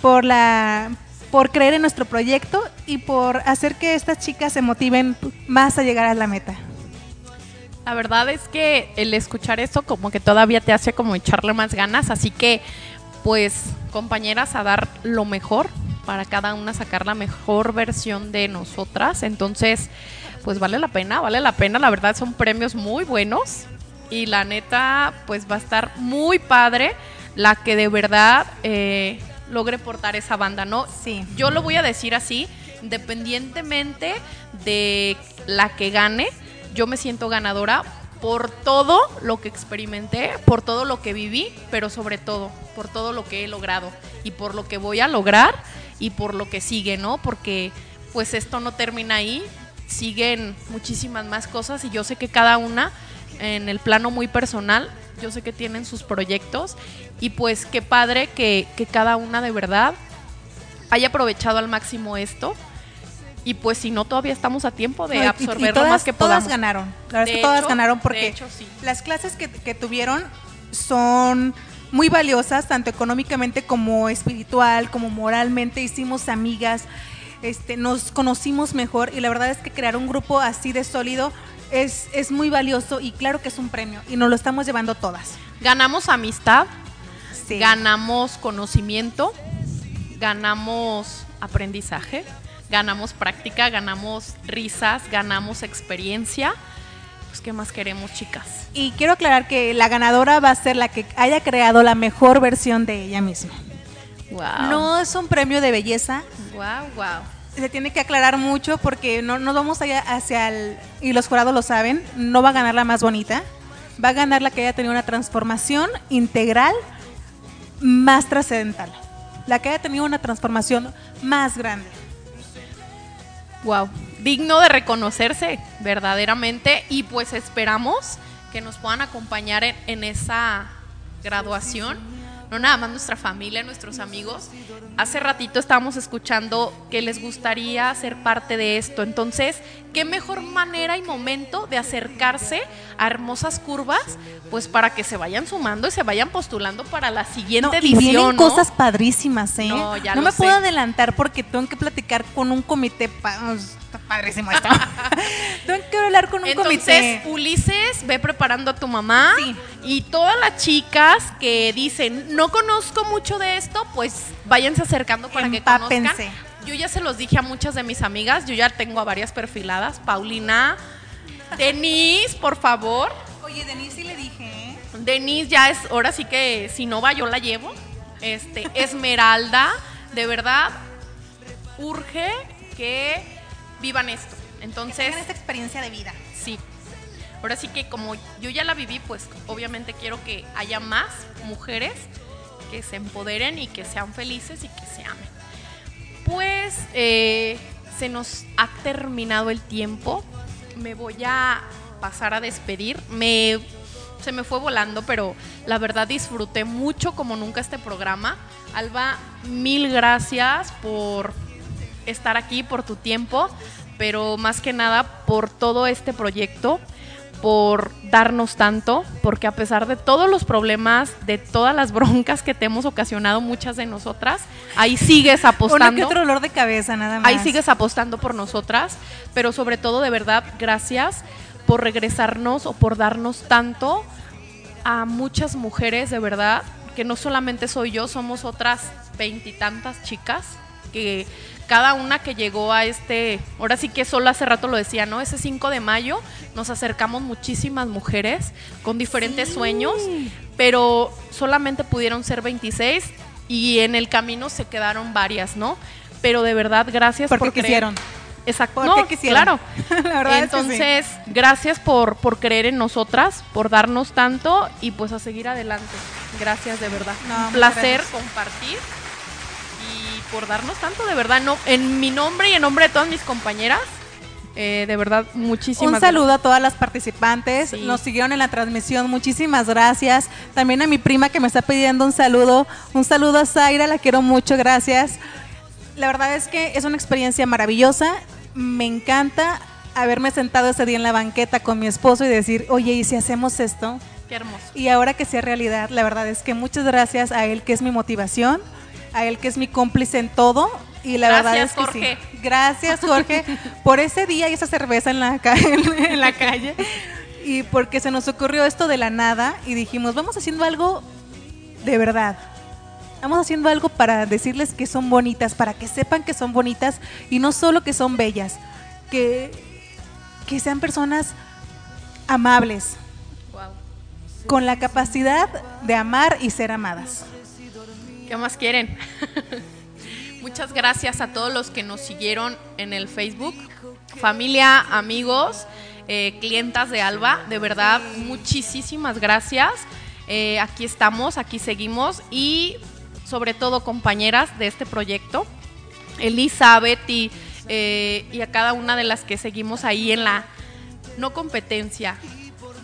por la por creer en nuestro proyecto y por hacer que estas chicas se motiven más a llegar a la meta. La verdad es que el escuchar esto como que todavía te hace como echarle más ganas, así que pues compañeras a dar lo mejor para cada una sacar la mejor versión de nosotras, entonces pues vale la pena, vale la pena, la verdad son premios muy buenos y la neta pues va a estar muy padre. La que de verdad eh, logre portar esa banda, ¿no? Sí. Yo lo voy a decir así, independientemente de la que gane, yo me siento ganadora por todo lo que experimenté, por todo lo que viví, pero sobre todo por todo lo que he logrado y por lo que voy a lograr y por lo que sigue, ¿no? Porque pues esto no termina ahí, siguen muchísimas más cosas y yo sé que cada una en el plano muy personal, yo sé que tienen sus proyectos y pues qué padre que, que cada una de verdad haya aprovechado al máximo esto. Y pues si no, todavía estamos a tiempo de No, y- y absorber lo todas- más que podamos. Todas ganaron. La verdad es que todas hecho, ganaron porque hecho, sí. las clases que, que tuvieron son muy valiosas, tanto económicamente como espiritual, como moralmente. Hicimos amigas, este, nos conocimos mejor y la verdad es que crear un grupo así de sólido es, es muy valioso y claro que es un premio y nos lo estamos llevando todas. Ganamos amistad, Sí. ganamos conocimiento, ganamos aprendizaje, ganamos práctica, ganamos risas, ganamos experiencia. Pues, ¿qué más queremos, chicas? Y quiero aclarar que la ganadora va a ser la que haya creado la mejor versión de ella misma. Wow. No es un premio de belleza, Wow, wow. Se tiene que aclarar mucho porque no nos vamos allá hacia el y los jurados lo saben, no va a ganar la más bonita, va a ganar la que haya tenido una transformación integral más trascendental, la que haya tenido una transformación más grande. Wow. Digno de reconocerse, verdaderamente. Y pues esperamos que nos puedan acompañar en, en esa graduación. No nada más nuestra familia, nuestros amigos. Hace ratito estábamos escuchando que les gustaría ser parte de esto. Entonces, ¿qué mejor manera y momento de acercarse a hermosas curvas? Pues para que se vayan sumando y se vayan postulando para la siguiente No, y edición. vienen ¿no? cosas padrísimas, ¿eh? No, ya no me puedo adelantar porque tengo que platicar con un comité. pa- Está padrísimo esto. tengo que hablar con un Entonces, comité. Ulises, ve preparando a tu mamá Sí. y todas las chicas que dicen, no conozco mucho de esto, pues váyanse acercando para que conozcan. Yo ya se los dije a muchas de mis amigas, yo ya tengo a varias perfiladas. Paulina, Denise, por favor. Oye, Denise sí le dije, ¿eh? Denise ya es, ahora sí que si no va, yo la llevo. Este, Esmeralda, de verdad, urge que vivan esto. Entonces, Tengan esta experiencia de vida. Sí. Ahora sí que como yo ya la viví, pues obviamente quiero que haya más mujeres que se empoderen y que sean felices y que se amen. Pues se nos ha terminado el tiempo. Me voy a pasar a despedir. Me, se me fue volando, pero la verdad disfruté mucho como nunca este programa. Alba, mil gracias por estar aquí, por tu tiempo, pero más que nada por todo este proyecto, por darnos tanto, porque a pesar de todos los problemas, de todas las broncas que te hemos ocasionado muchas de nosotras, ahí sigues Uno que apostando. otro dolor de cabeza, nada más. Ahí sigues apostando por nosotras, pero sobre todo de verdad gracias por regresarnos o por darnos tanto a muchas mujeres de verdad, que no solamente soy yo, somos otras veintitantas chicas que cada una que llegó a este, ahora sí que solo hace rato lo decía, ¿no? Ese 5 de mayo nos acercamos muchísimas mujeres con diferentes sueños, pero solamente pudieron ser 26 y en el camino se quedaron varias, ¿no? Pero de verdad, gracias Porque por creer- quisieron. Exacto. Porque No, quisieron. Claro. La verdad es que sí. Entonces, gracias por, por creer en nosotras, por darnos tanto y pues a seguir adelante. Gracias de verdad. No, Un placer gracias. compartir por darnos tanto de verdad. No, en mi nombre y en nombre de todas mis compañeras, eh, de verdad, muchísimas Un saludo a todas las participantes. Sí. Nos siguieron en la transmisión. Muchísimas gracias. También a mi prima que me está pidiendo un saludo. Un saludo a Zaira, la quiero mucho. Gracias. La verdad es que es una experiencia maravillosa. Me encanta haberme sentado ese día en la banqueta con mi esposo y decir, oye, ¿y si hacemos esto? gracias. Qué hermoso. Y ahora que sea realidad, la verdad es que muchas gracias a él que es mi motivación, a él que es mi cómplice en todo. Y la verdad es que Jorge. sí. Gracias, Jorge, por ese día y esa cerveza en la, en la calle. Y porque se nos ocurrió esto de la nada y dijimos, vamos haciendo algo de verdad. Vamos haciendo algo para decirles que son bonitas, para que sepan que son bonitas y no solo que son bellas, que, que sean personas amables, Wow. con la capacidad de amar y ser amadas. ¿Qué más quieren? Muchas gracias a todos los que nos siguieron en el Facebook. Familia, amigos, eh, clientas de Alba, de verdad, muchísimas gracias. Eh, aquí estamos, aquí seguimos y sobre todo compañeras de este proyecto. Elizabeth y, eh, y a cada una de las que seguimos ahí en la no competencia,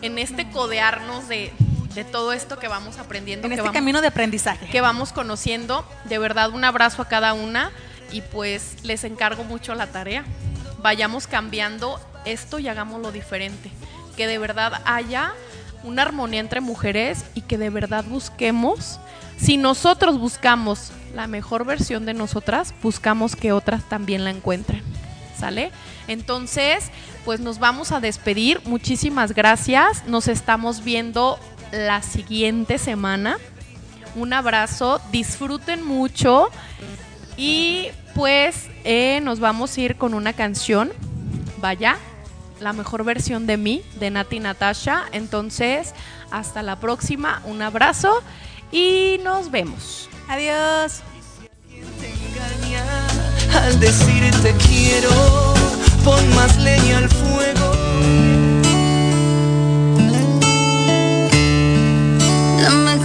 en este codearnos de, de todo esto que vamos aprendiendo. En que este vamos- camino de aprendizaje. que vamos conociendo. De verdad, un abrazo a cada una y pues les encargo mucho la tarea. Vayamos cambiando esto y hagámoslo diferente. Que de verdad haya una armonía entre mujeres y que de verdad busquemos, si nosotros buscamos la mejor versión de nosotras, buscamos que otras también la encuentren. ¿Sale? Entonces, pues nos vamos a despedir. Muchísimas gracias. Nos estamos viendo la siguiente semana. Un abrazo, disfruten mucho y pues eh, nos vamos a ir con una canción, vaya, la mejor versión de mí, de Nati Natasha. Entonces, hasta la próxima, un abrazo y nos vemos. Adiós. al quiero, pon más leña al fuego.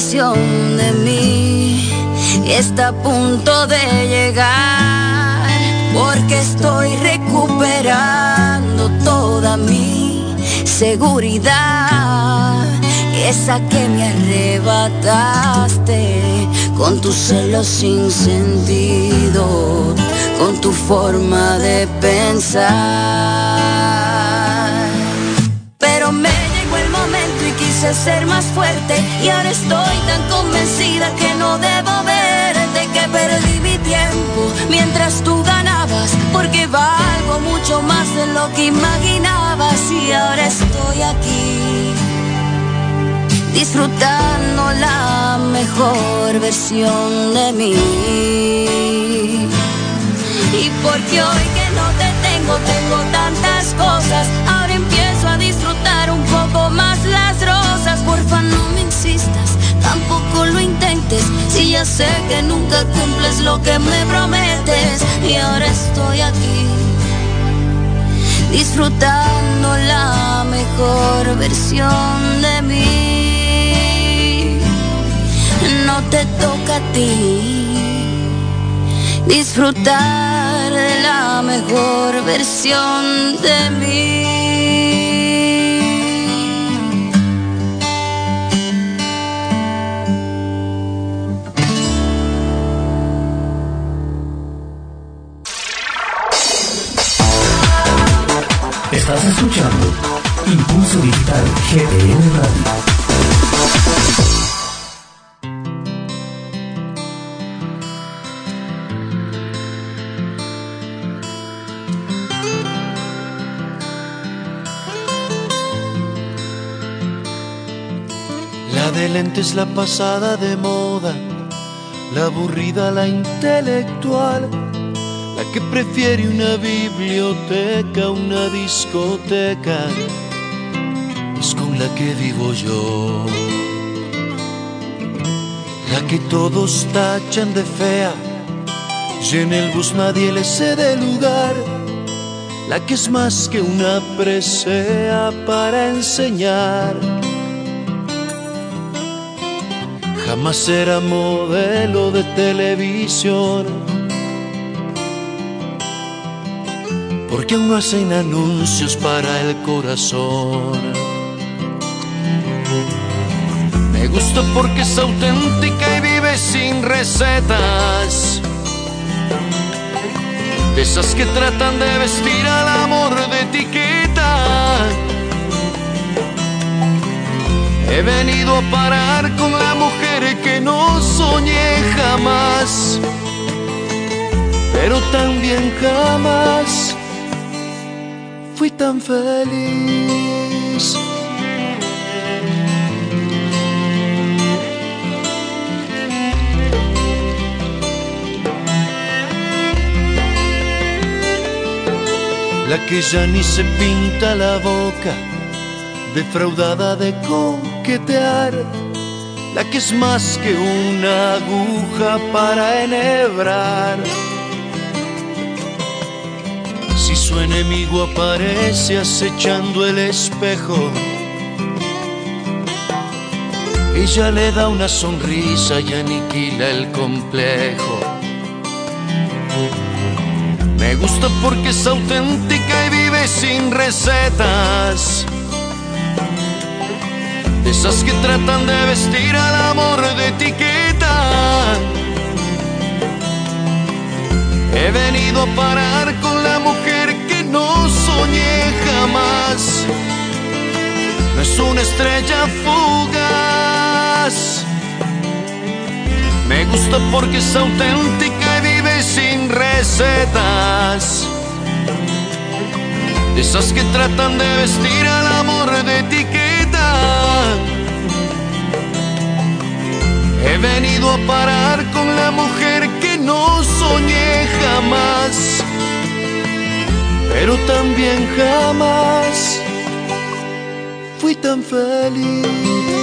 de mí está a punto de llegar porque estoy recuperando toda mi seguridad. Esa que me arrebataste con tus celos sin con tu forma de pensar. Ser más fuerte Y ahora estoy tan convencida que no debo verte Que perdí mi tiempo mientras tú ganabas Porque valgo mucho más de lo que imaginabas Y ahora estoy aquí Disfrutando la mejor versión de mí y porque hoy que no te tengo, tengo tantas cosas. Ahora empiezo a disfrutar un poco más. No me insistas, tampoco lo intentes. Si ya sé que nunca cumples lo que me prometes. Y ahora estoy aquí, disfrutando la mejor versión de mí. No te toca a ti disfrutar de la mejor versión de mí. Estás escuchando Impulso Digital GDL Radio. La de lentes, la pasada de moda, la aburrida, la intelectual, que prefiere una biblioteca, una discoteca, es con la que vivo yo. La que todos tachan de fea, y en el bus nadie le cede lugar. La que es más que una presea para enseñar. Jamás era modelo de televisión. Porque aún no hacen anuncios para el corazón. Me gusta porque es auténtica y vive sin recetas. De esas que tratan de vestir al amor de etiqueta. He venido a parar con la mujer que no soñé jamás, pero también jamás fui tan feliz. la que ya ni se pinta la boca, defraudada de coquetear, la que es más que una aguja para enhebrar. Si su enemigo aparece acechando el espejo, ella le da una sonrisa y aniquila el complejo. Me gusta porque es auténtica y vive sin recetas. De esas que tratan de vestir al amor de etiqueta. He venido a parar con la mujer que no soñé jamás. No es una estrella fugaz. Me gusta porque es auténtica y vive sin recetas. De esas que tratan de vestir al amor de etiqueta. He venido a parar con la mujer que no soñé jamás. Pero también jamás fui tan feliz.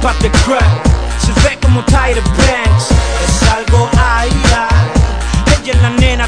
Se ve como Tyra Banks Es algo ahí. Ella es la nena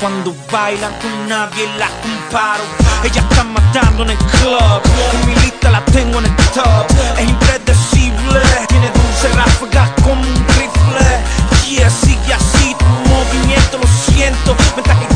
cuando bailan con nadie la comparo. Ellas están matando en el club. En mi lista la tengo en el top. Es impredecible. Tiene dulce ráfagas como un rifle. Yeah, sigue así tu movimiento, lo siento. Mientras que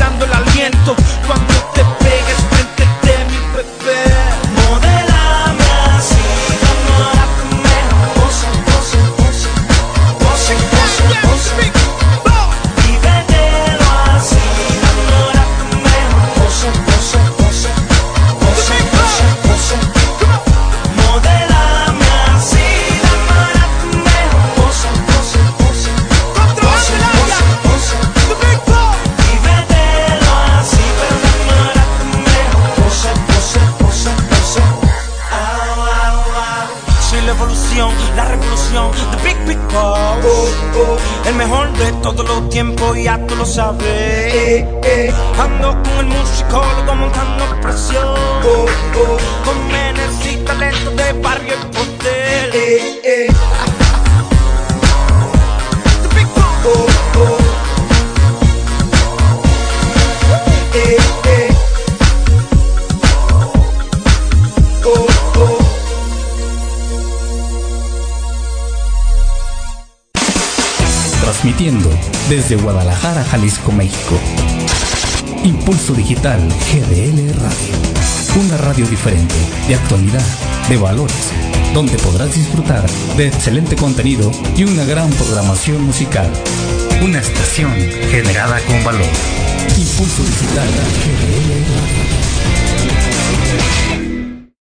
lo sabes. Ando Guadalajara, Jalisco, México. Impulso Digital GDL Radio. Una radio diferente, de actualidad, de valores, donde podrás disfrutar de excelente contenido y una gran programación musical. Una estación generada con valor. Impulso Digital GDL Radio.